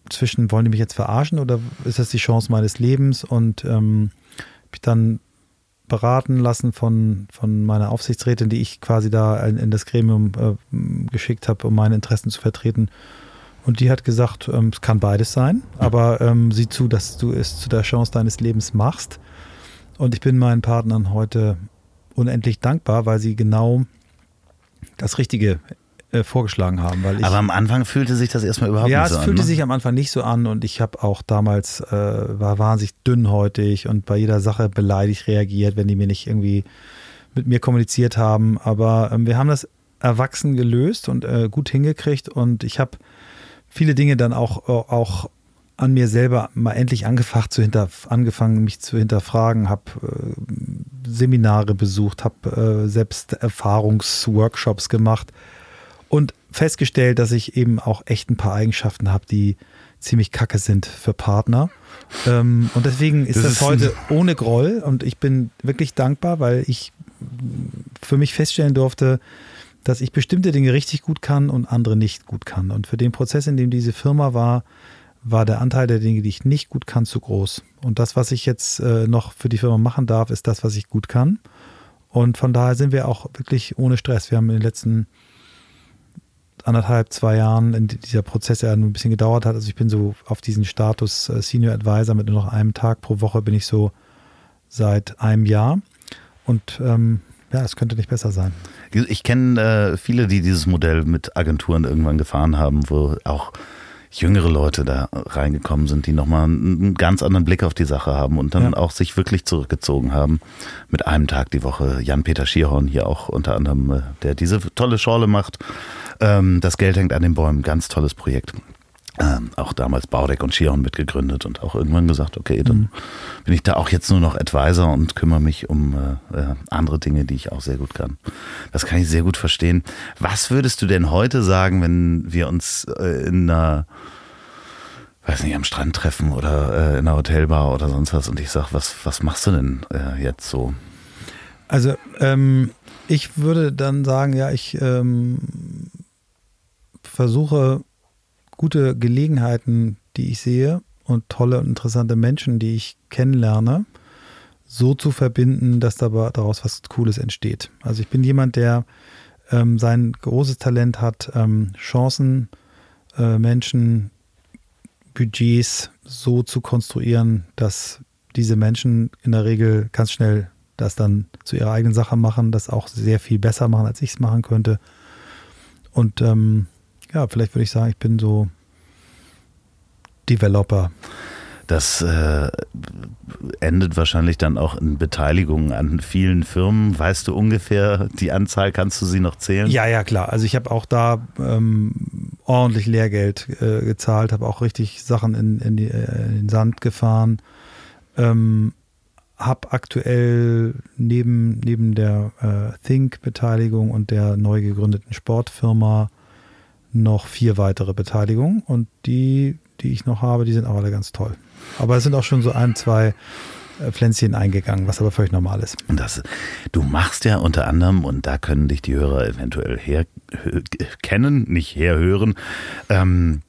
zwischen, wollen die mich jetzt verarschen oder ist das die Chance meines Lebens? Und ähm, ich dann beraten lassen von, von meiner Aufsichtsrätin, die ich quasi da in, in das Gremium äh, geschickt habe, um meine Interessen zu vertreten. Und die hat gesagt, ähm, es kann beides sein, aber ähm, sieh zu, dass du es zu der Chance deines Lebens machst. Und ich bin meinen Partnern heute unendlich dankbar, weil sie genau das Richtige äh, vorgeschlagen haben. Weil ich, Aber am Anfang fühlte sich das erstmal überhaupt ja, nicht so es an. fühlte ne? sich am Anfang nicht so an und ich habe auch damals, äh, war wahnsinnig dünnhäutig und bei jeder Sache beleidigt reagiert, wenn die mir nicht irgendwie mit mir kommuniziert haben. Aber ähm, wir haben das erwachsen gelöst und äh, gut hingekriegt und ich habe viele Dinge dann auch, auch an mir selber mal endlich angefangen zu hinter, angefangen, mich zu hinterfragen, habe äh, Seminare besucht, habe äh, selbst Erfahrungsworkshops gemacht und festgestellt, dass ich eben auch echt ein paar Eigenschaften habe, die ziemlich kacke sind für Partner. Ähm, und deswegen ist Das das, ist heute ohne Groll und ich bin wirklich dankbar, weil ich für mich feststellen durfte, dass ich bestimmte Dinge richtig gut kann und andere nicht gut kann. Und für den Prozess, in dem diese Firma war, war der Anteil der Dinge, die ich nicht gut kann, zu groß. Und das, was ich jetzt äh, noch für die Firma machen darf, ist das, was ich gut kann. Und von daher sind wir auch wirklich ohne Stress. Wir haben in den letzten anderthalb, zwei Jahren, in dieser Prozess ja ein bisschen gedauert hat. Also ich bin so auf diesen Status äh, Senior Advisor mit nur noch einem Tag pro Woche bin ich so seit einem Jahr. Und ähm, ja, es könnte nicht besser sein. Ich kenne äh, viele, die dieses Modell mit Agenturen irgendwann gefahren haben, wo auch jüngere Leute da reingekommen sind, die nochmal einen ganz anderen Blick auf die Sache haben und dann Ja. auch sich wirklich zurückgezogen haben mit einem Tag die Woche. Jan-Peter Schierhorn hier auch unter anderem, äh, der diese tolle Schorle macht. Ähm, das Geld hängt an den Bäumen, ganz tolles Projekt. Ähm, auch damals Baudeck und Schierhorn mitgegründet und auch irgendwann gesagt, okay, dann bin ich da auch jetzt nur noch Advisor und kümmere mich um äh, äh, andere Dinge, die ich auch sehr gut kann. Das kann ich sehr gut verstehen. Was würdest du denn heute sagen, wenn wir uns äh, in einer, weiß nicht, am Strand treffen oder äh, in einer Hotelbar oder sonst was und ich sag, was, was machst du denn äh, jetzt so? Also ähm, ich würde dann sagen, ja, ich ähm, versuche gute Gelegenheiten, die ich sehe und tolle und interessante Menschen, die ich kennenlerne, so zu verbinden, dass dabei daraus was Cooles entsteht. Also ich bin jemand, der ähm, sein großes Talent hat, ähm, Chancen, äh, Menschen, Budgets so zu konstruieren, dass diese Menschen in der Regel ganz schnell das dann zu ihrer eigenen Sache machen, das auch sehr viel besser machen, als ich es machen könnte. Und ähm, ja, vielleicht würde ich sagen, ich bin so Developer. Das äh, endet wahrscheinlich dann auch in Beteiligung an vielen Firmen. Weißt du ungefähr die Anzahl? Kannst du sie noch zählen? Ja, ja, klar. Also ich habe auch da ähm, ordentlich Lehrgeld äh, gezahlt, habe auch richtig Sachen in, in, die, äh, in, den Sand gefahren. Ähm, habe aktuell neben, neben der äh, Think-Beteiligung und der neu gegründeten Sportfirma noch vier weitere Beteiligungen und die, die ich noch habe, die sind auch alle ganz toll. Aber es sind auch schon so ein, zwei äh, Pflänzchen eingegangen, was aber völlig normal ist. Und das, du machst ja unter anderem, und da können dich die Hörer eventuell her kennen, nicht herhören, ähm,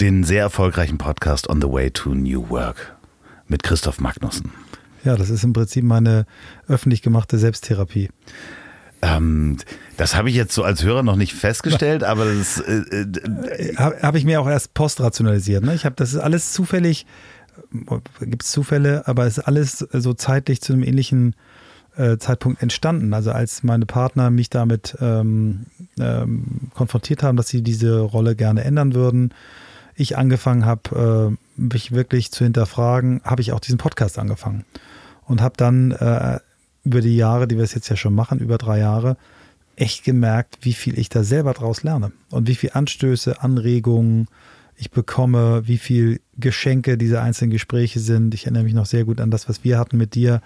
den sehr erfolgreichen Podcast On the Way to New Work mit Christoph Magnussen. Ja, das ist im Prinzip meine öffentlich gemachte Selbsttherapie. Ähm, das habe ich jetzt so als Hörer noch nicht festgestellt, aber das äh, äh, habe hab ich mir auch erst postrationalisiert. Ne? Ich habe das ist alles zufällig, äh, gibt es Zufälle, aber es ist alles so zeitlich zu einem ähnlichen äh, Zeitpunkt entstanden. Also als meine Partner mich damit ähm, ähm, konfrontiert haben, dass sie diese Rolle gerne ändern würden, ich angefangen habe, äh, mich wirklich zu hinterfragen, habe ich auch diesen Podcast angefangen und habe dann äh, über die Jahre, die wir es jetzt ja schon machen, über drei Jahre, echt gemerkt, wie viel ich da selber draus lerne und wie viel Anstöße, Anregungen ich bekomme, wie viel Geschenke diese einzelnen Gespräche sind. Ich erinnere mich noch sehr gut an das, was wir hatten mit dir,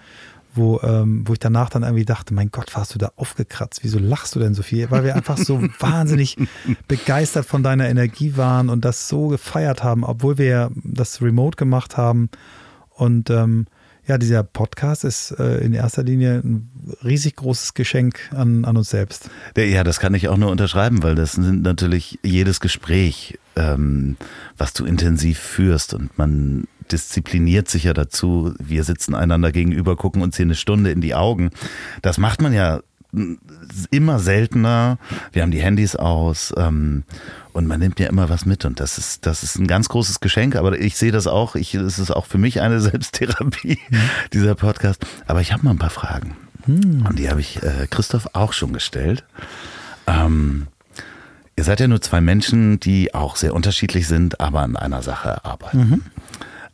wo, ähm, wo ich danach dann irgendwie dachte, mein Gott, warst du da aufgekratzt? Wieso lachst du denn so viel? Weil wir einfach so wahnsinnig begeistert von deiner Energie waren und das so gefeiert haben, obwohl wir das remote gemacht haben. Und ähm, ja, dieser Podcast ist äh, in erster Linie ein riesig großes Geschenk an, an uns selbst. Ja, das kann ich auch nur unterschreiben, weil das sind natürlich jedes Gespräch, ähm, was du intensiv führst und man diszipliniert sich ja dazu. Wir sitzen einander gegenüber, gucken uns hier eine Stunde in die Augen. Das macht man ja immer seltener. Wir haben die Handys aus ähm, und man nimmt ja immer was mit und das ist das ist ein ganz großes Geschenk. Aber ich sehe das auch. Ich es ist auch für mich eine Selbsttherapie mhm. dieser Podcast. Aber ich habe mal ein paar Fragen mhm. und die habe ich äh, Christoph auch schon gestellt. Ähm, ihr seid ja nur zwei Menschen, die auch sehr unterschiedlich sind, aber an einer Sache arbeiten. Mhm.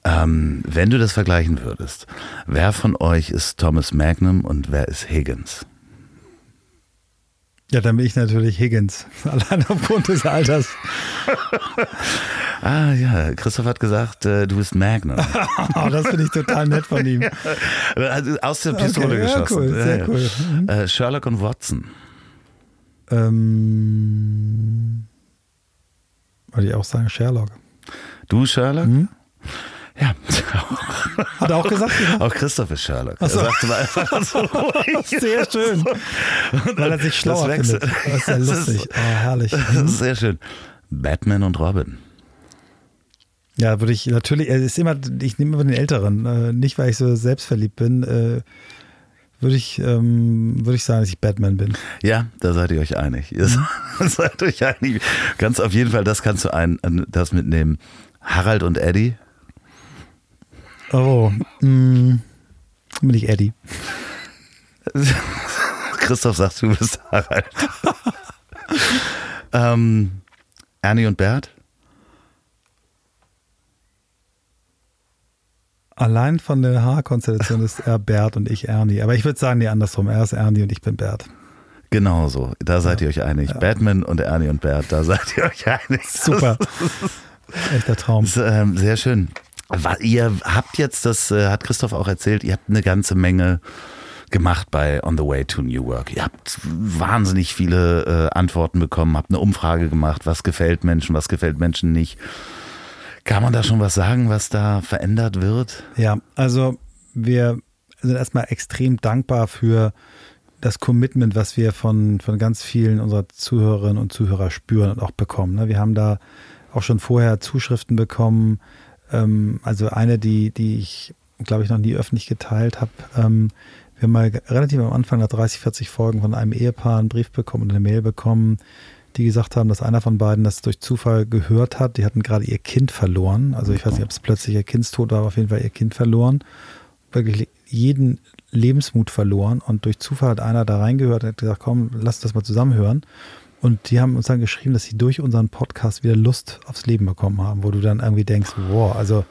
Ähm, wenn du das vergleichen würdest, wer von euch ist Thomas Magnum und wer ist Higgins? Ja, dann bin ich natürlich Higgins, allein aufgrund des Alters. ah ja, Christoph hat gesagt, äh, du bist Magnum. oh, das finde ich total nett von ihm. Also aus der Pistole okay, geschossen. Ja, cool, sehr ja, cool. Mhm. Äh, Sherlock und Watson. Ähm, würde ich auch sagen Sherlock. Du Sherlock? Mhm. Ja. Hat er auch gesagt? Auch Christoph ist Sherlock. So. Er sagte mal einfach so ruhig. Sehr schön. Weil er sich schlauer das findet. Das ist ja lustig. Ist, oh, herrlich. Ist sehr schön. Batman und Robin. Ja, würde ich natürlich, er ist immer, ich nehme immer den Älteren. Äh, nicht, weil ich so selbstverliebt bin. Äh, würde ich, ähm, würde ich sagen, dass ich Batman bin. Ja, da seid ihr euch einig. Ihr mhm. seid euch einig. Ganz auf jeden Fall, das kannst du ein, das mitnehmen. Harald und Eddie Oh, mh, mm, bin ich Eddie. Christoph sagt, du bist Harald. ähm, Ernie und Bert? Allein von der Haarkonstellation ist er Bert und ich Ernie. Aber ich würde sagen, nee, andersrum. Er ist Ernie und ich bin Bert. Genau so. Da seid ja. ihr euch einig. Ja. Batman und Ernie und Bert, da seid ihr euch einig. Super. Echter Traum. Ist, ähm, sehr schön. Ihr habt jetzt, das äh, hat Christoph auch erzählt, ihr habt eine ganze Menge gemacht bei On the Way to New Work. Ihr habt wahnsinnig viele äh, Antworten bekommen, habt eine Umfrage gemacht, was gefällt Menschen, was gefällt Menschen nicht. Kann man da schon was sagen, was da verändert wird? Ja, also wir sind erstmal extrem dankbar für das Commitment, was wir von, von ganz vielen unserer Zuhörerinnen und Zuhörer spüren und auch bekommen. Ne? Wir haben da auch schon vorher Zuschriften bekommen, ähm, also eine, die, die ich, glaube ich, noch nie öffentlich geteilt habe. Ähm, wir haben mal relativ am Anfang nach 30, 40 Folgen von einem Ehepaar einen Brief bekommen und eine Mail bekommen, die gesagt haben, dass einer von beiden das durch Zufall gehört hat. Die hatten gerade ihr Kind verloren. Also ich weiß nicht, ob es plötzlich ihr Kindstod war, aber auf jeden Fall ihr Kind verloren. Wirklich jeden Lebensmut verloren und durch Zufall hat einer da reingehört und hat gesagt, komm, lass das mal zusammenhören. Und die haben uns dann geschrieben, dass sie durch unseren Podcast wieder Lust aufs Leben bekommen haben, wo du dann irgendwie denkst, wow, also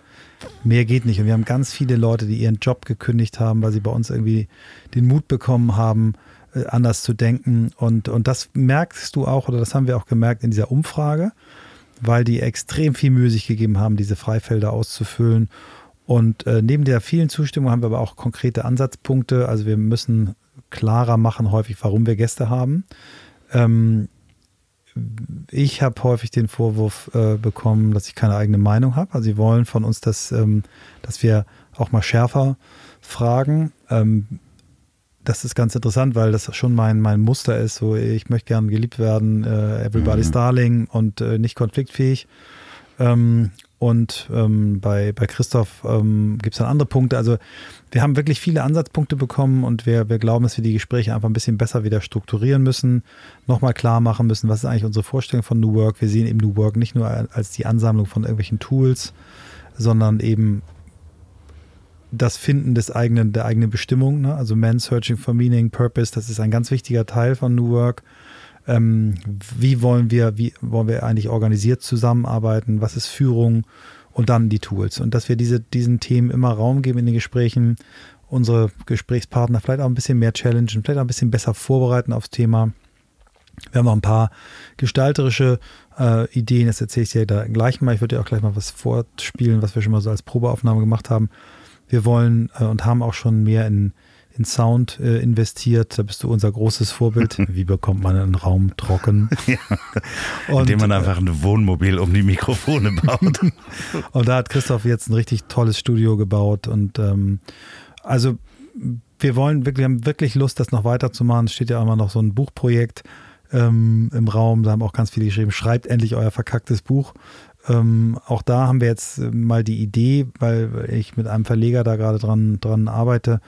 mehr geht nicht. Und wir haben ganz viele Leute, die ihren Job gekündigt haben, weil sie bei uns irgendwie den Mut bekommen haben, äh, anders zu denken. Und, und das merkst du auch, oder das haben wir auch gemerkt in dieser Umfrage, weil die extrem viel Mühe sich gegeben haben, diese Freifelder auszufüllen. Und äh, neben der vielen Zustimmung haben wir aber auch konkrete Ansatzpunkte. Also wir müssen klarer machen häufig, warum wir Gäste haben. Ähm, ich habe häufig den Vorwurf äh, bekommen, dass ich keine eigene Meinung habe. Also sie wollen von uns, dass, ähm, dass wir auch mal schärfer fragen. Ähm, das ist ganz interessant, weil das schon mein, mein Muster ist. So, ich möchte gerne geliebt werden, äh, everybody's mhm. darling und äh, nicht konfliktfähig. Ähm, und ähm, bei, bei Christoph ähm, gibt es dann andere Punkte. Also wir haben wirklich viele Ansatzpunkte bekommen und wir, wir glauben, dass wir die Gespräche einfach ein bisschen besser wieder strukturieren müssen, nochmal klar machen müssen, was ist eigentlich unsere Vorstellung von New Work. Wir sehen eben New Work nicht nur als die Ansammlung von irgendwelchen Tools, sondern eben das Finden des eigenen, der eigenen Bestimmung. Ne? Also Man Searching for Meaning, Purpose, das ist ein ganz wichtiger Teil von New Work ähm, wie wollen wir, wie wollen wir eigentlich organisiert zusammenarbeiten, was ist Führung und dann die Tools. Und dass wir diese, diesen Themen immer Raum geben in den Gesprächen, unsere Gesprächspartner vielleicht auch ein bisschen mehr challengen, vielleicht auch ein bisschen besser vorbereiten aufs Thema. Wir haben auch ein paar gestalterische äh, Ideen, das erzähle ich dir da gleich mal. Ich würde dir auch gleich mal was vorspielen, was wir schon mal so als Probeaufnahme gemacht haben. Wir wollen äh, und haben auch schon mehr in in Sound äh, investiert. Da bist du unser großes Vorbild. Wie bekommt man einen Raum trocken? ja, und, indem man einfach ein Wohnmobil um die Mikrofone baut. und da hat Christoph jetzt ein richtig tolles Studio gebaut. Und ähm, also wir wollen wirklich, haben wirklich Lust, das noch weiterzumachen. Es steht ja immer noch so ein Buchprojekt ähm, im Raum. Da haben auch ganz viele geschrieben, schreibt endlich euer verkacktes Buch. Ähm, auch da haben wir jetzt mal die Idee, weil ich mit einem Verleger da gerade dran, dran arbeite,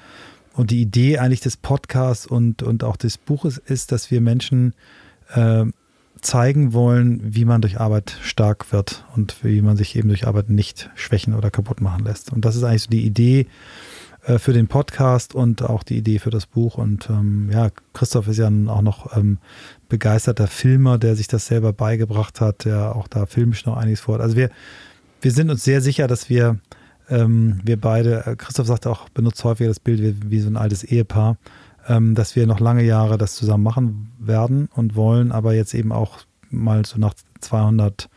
und die Idee eigentlich des Podcasts und, und auch des Buches ist, dass wir Menschen äh, zeigen wollen, wie man durch Arbeit stark wird und wie man sich eben durch Arbeit nicht schwächen oder kaputt machen lässt. Und das ist eigentlich so die Idee äh, für den Podcast und auch die Idee für das Buch. Und ähm, ja, Christoph ist ja auch noch ähm, begeisterter Filmer, der sich das selber beigebracht hat, der auch da filmisch noch einiges vorhat. Also wir, wir sind uns sehr sicher, dass wir ähm, wir beide, äh, Christoph sagt auch, benutzt häufiger das Bild wie, wie so ein altes Ehepaar, ähm, dass wir noch lange Jahre das zusammen machen werden und wollen, aber jetzt eben auch mal so nach 220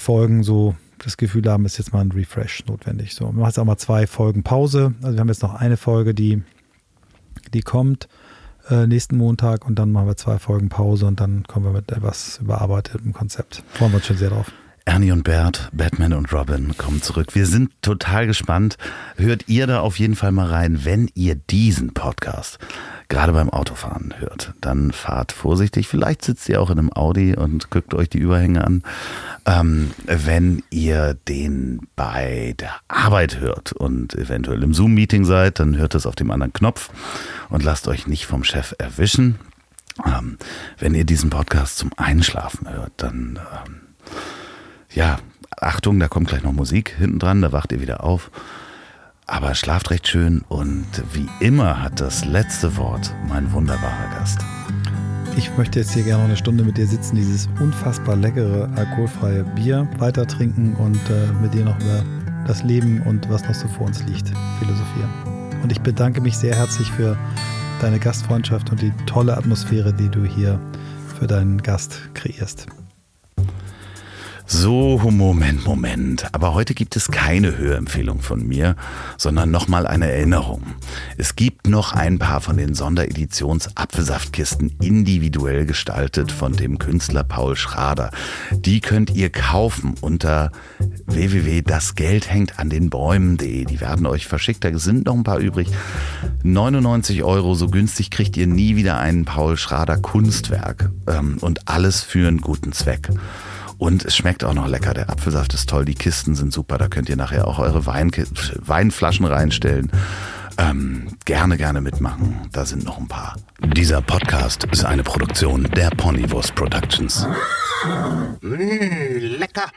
Folgen so das Gefühl haben, ist jetzt mal ein Refresh notwendig. So, wir machen jetzt auch mal zwei Folgen Pause. Also wir haben jetzt noch eine Folge, die, die kommt äh, nächsten Montag und dann machen wir zwei Folgen Pause und dann kommen wir mit etwas überarbeitetem Konzept. Freuen wir uns schon sehr drauf. Ernie und Bert, Batman und Robin kommen zurück. Wir sind total gespannt. Hört ihr da auf jeden Fall mal rein, wenn ihr diesen Podcast gerade beim Autofahren hört. Dann fahrt vorsichtig. Vielleicht sitzt ihr auch in einem Audi und guckt euch die Überhänge an. Ähm, wenn ihr den bei der Arbeit hört und eventuell im Zoom-Meeting seid, dann hört es auf dem anderen Knopf und lasst euch nicht vom Chef erwischen. Ähm, wenn ihr diesen Podcast zum Einschlafen hört, dann ähm, ja, Achtung, da kommt gleich noch Musik hinten dran, da wacht ihr wieder auf. Aber schlaft recht schön und wie immer hat das letzte Wort mein wunderbarer Gast. Ich möchte jetzt hier gerne noch eine Stunde mit dir sitzen, dieses unfassbar leckere alkoholfreie Bier weiter trinken und äh, mit dir noch über das Leben und was noch so vor uns liegt philosophieren. Und ich bedanke mich sehr herzlich für deine Gastfreundschaft und die tolle Atmosphäre, die du hier für deinen Gast kreierst. So, Moment, Moment. Aber heute gibt es keine Hörempfehlung von mir, sondern nochmal eine Erinnerung. Es gibt noch ein paar von den Sondereditions-Apfelsaftkisten individuell gestaltet von dem Künstler Paul Schrader. Die könnt ihr kaufen unter www.dasgeldhängtandenbäumen.de. Die werden euch verschickt. Da sind noch ein paar übrig. 99 Euro, so günstig kriegt ihr nie wieder ein Paul Schrader Kunstwerk. Ähm, und alles für einen guten Zweck. Und es schmeckt auch noch lecker. Der Apfelsaft ist toll, die Kisten sind super. Da könnt ihr nachher auch eure Wein Weinflaschen reinstellen. Ähm, gerne, gerne mitmachen. Da sind noch ein paar. Dieser Podcast ist eine Produktion der Ponywurst Productions. Mmh, lecker.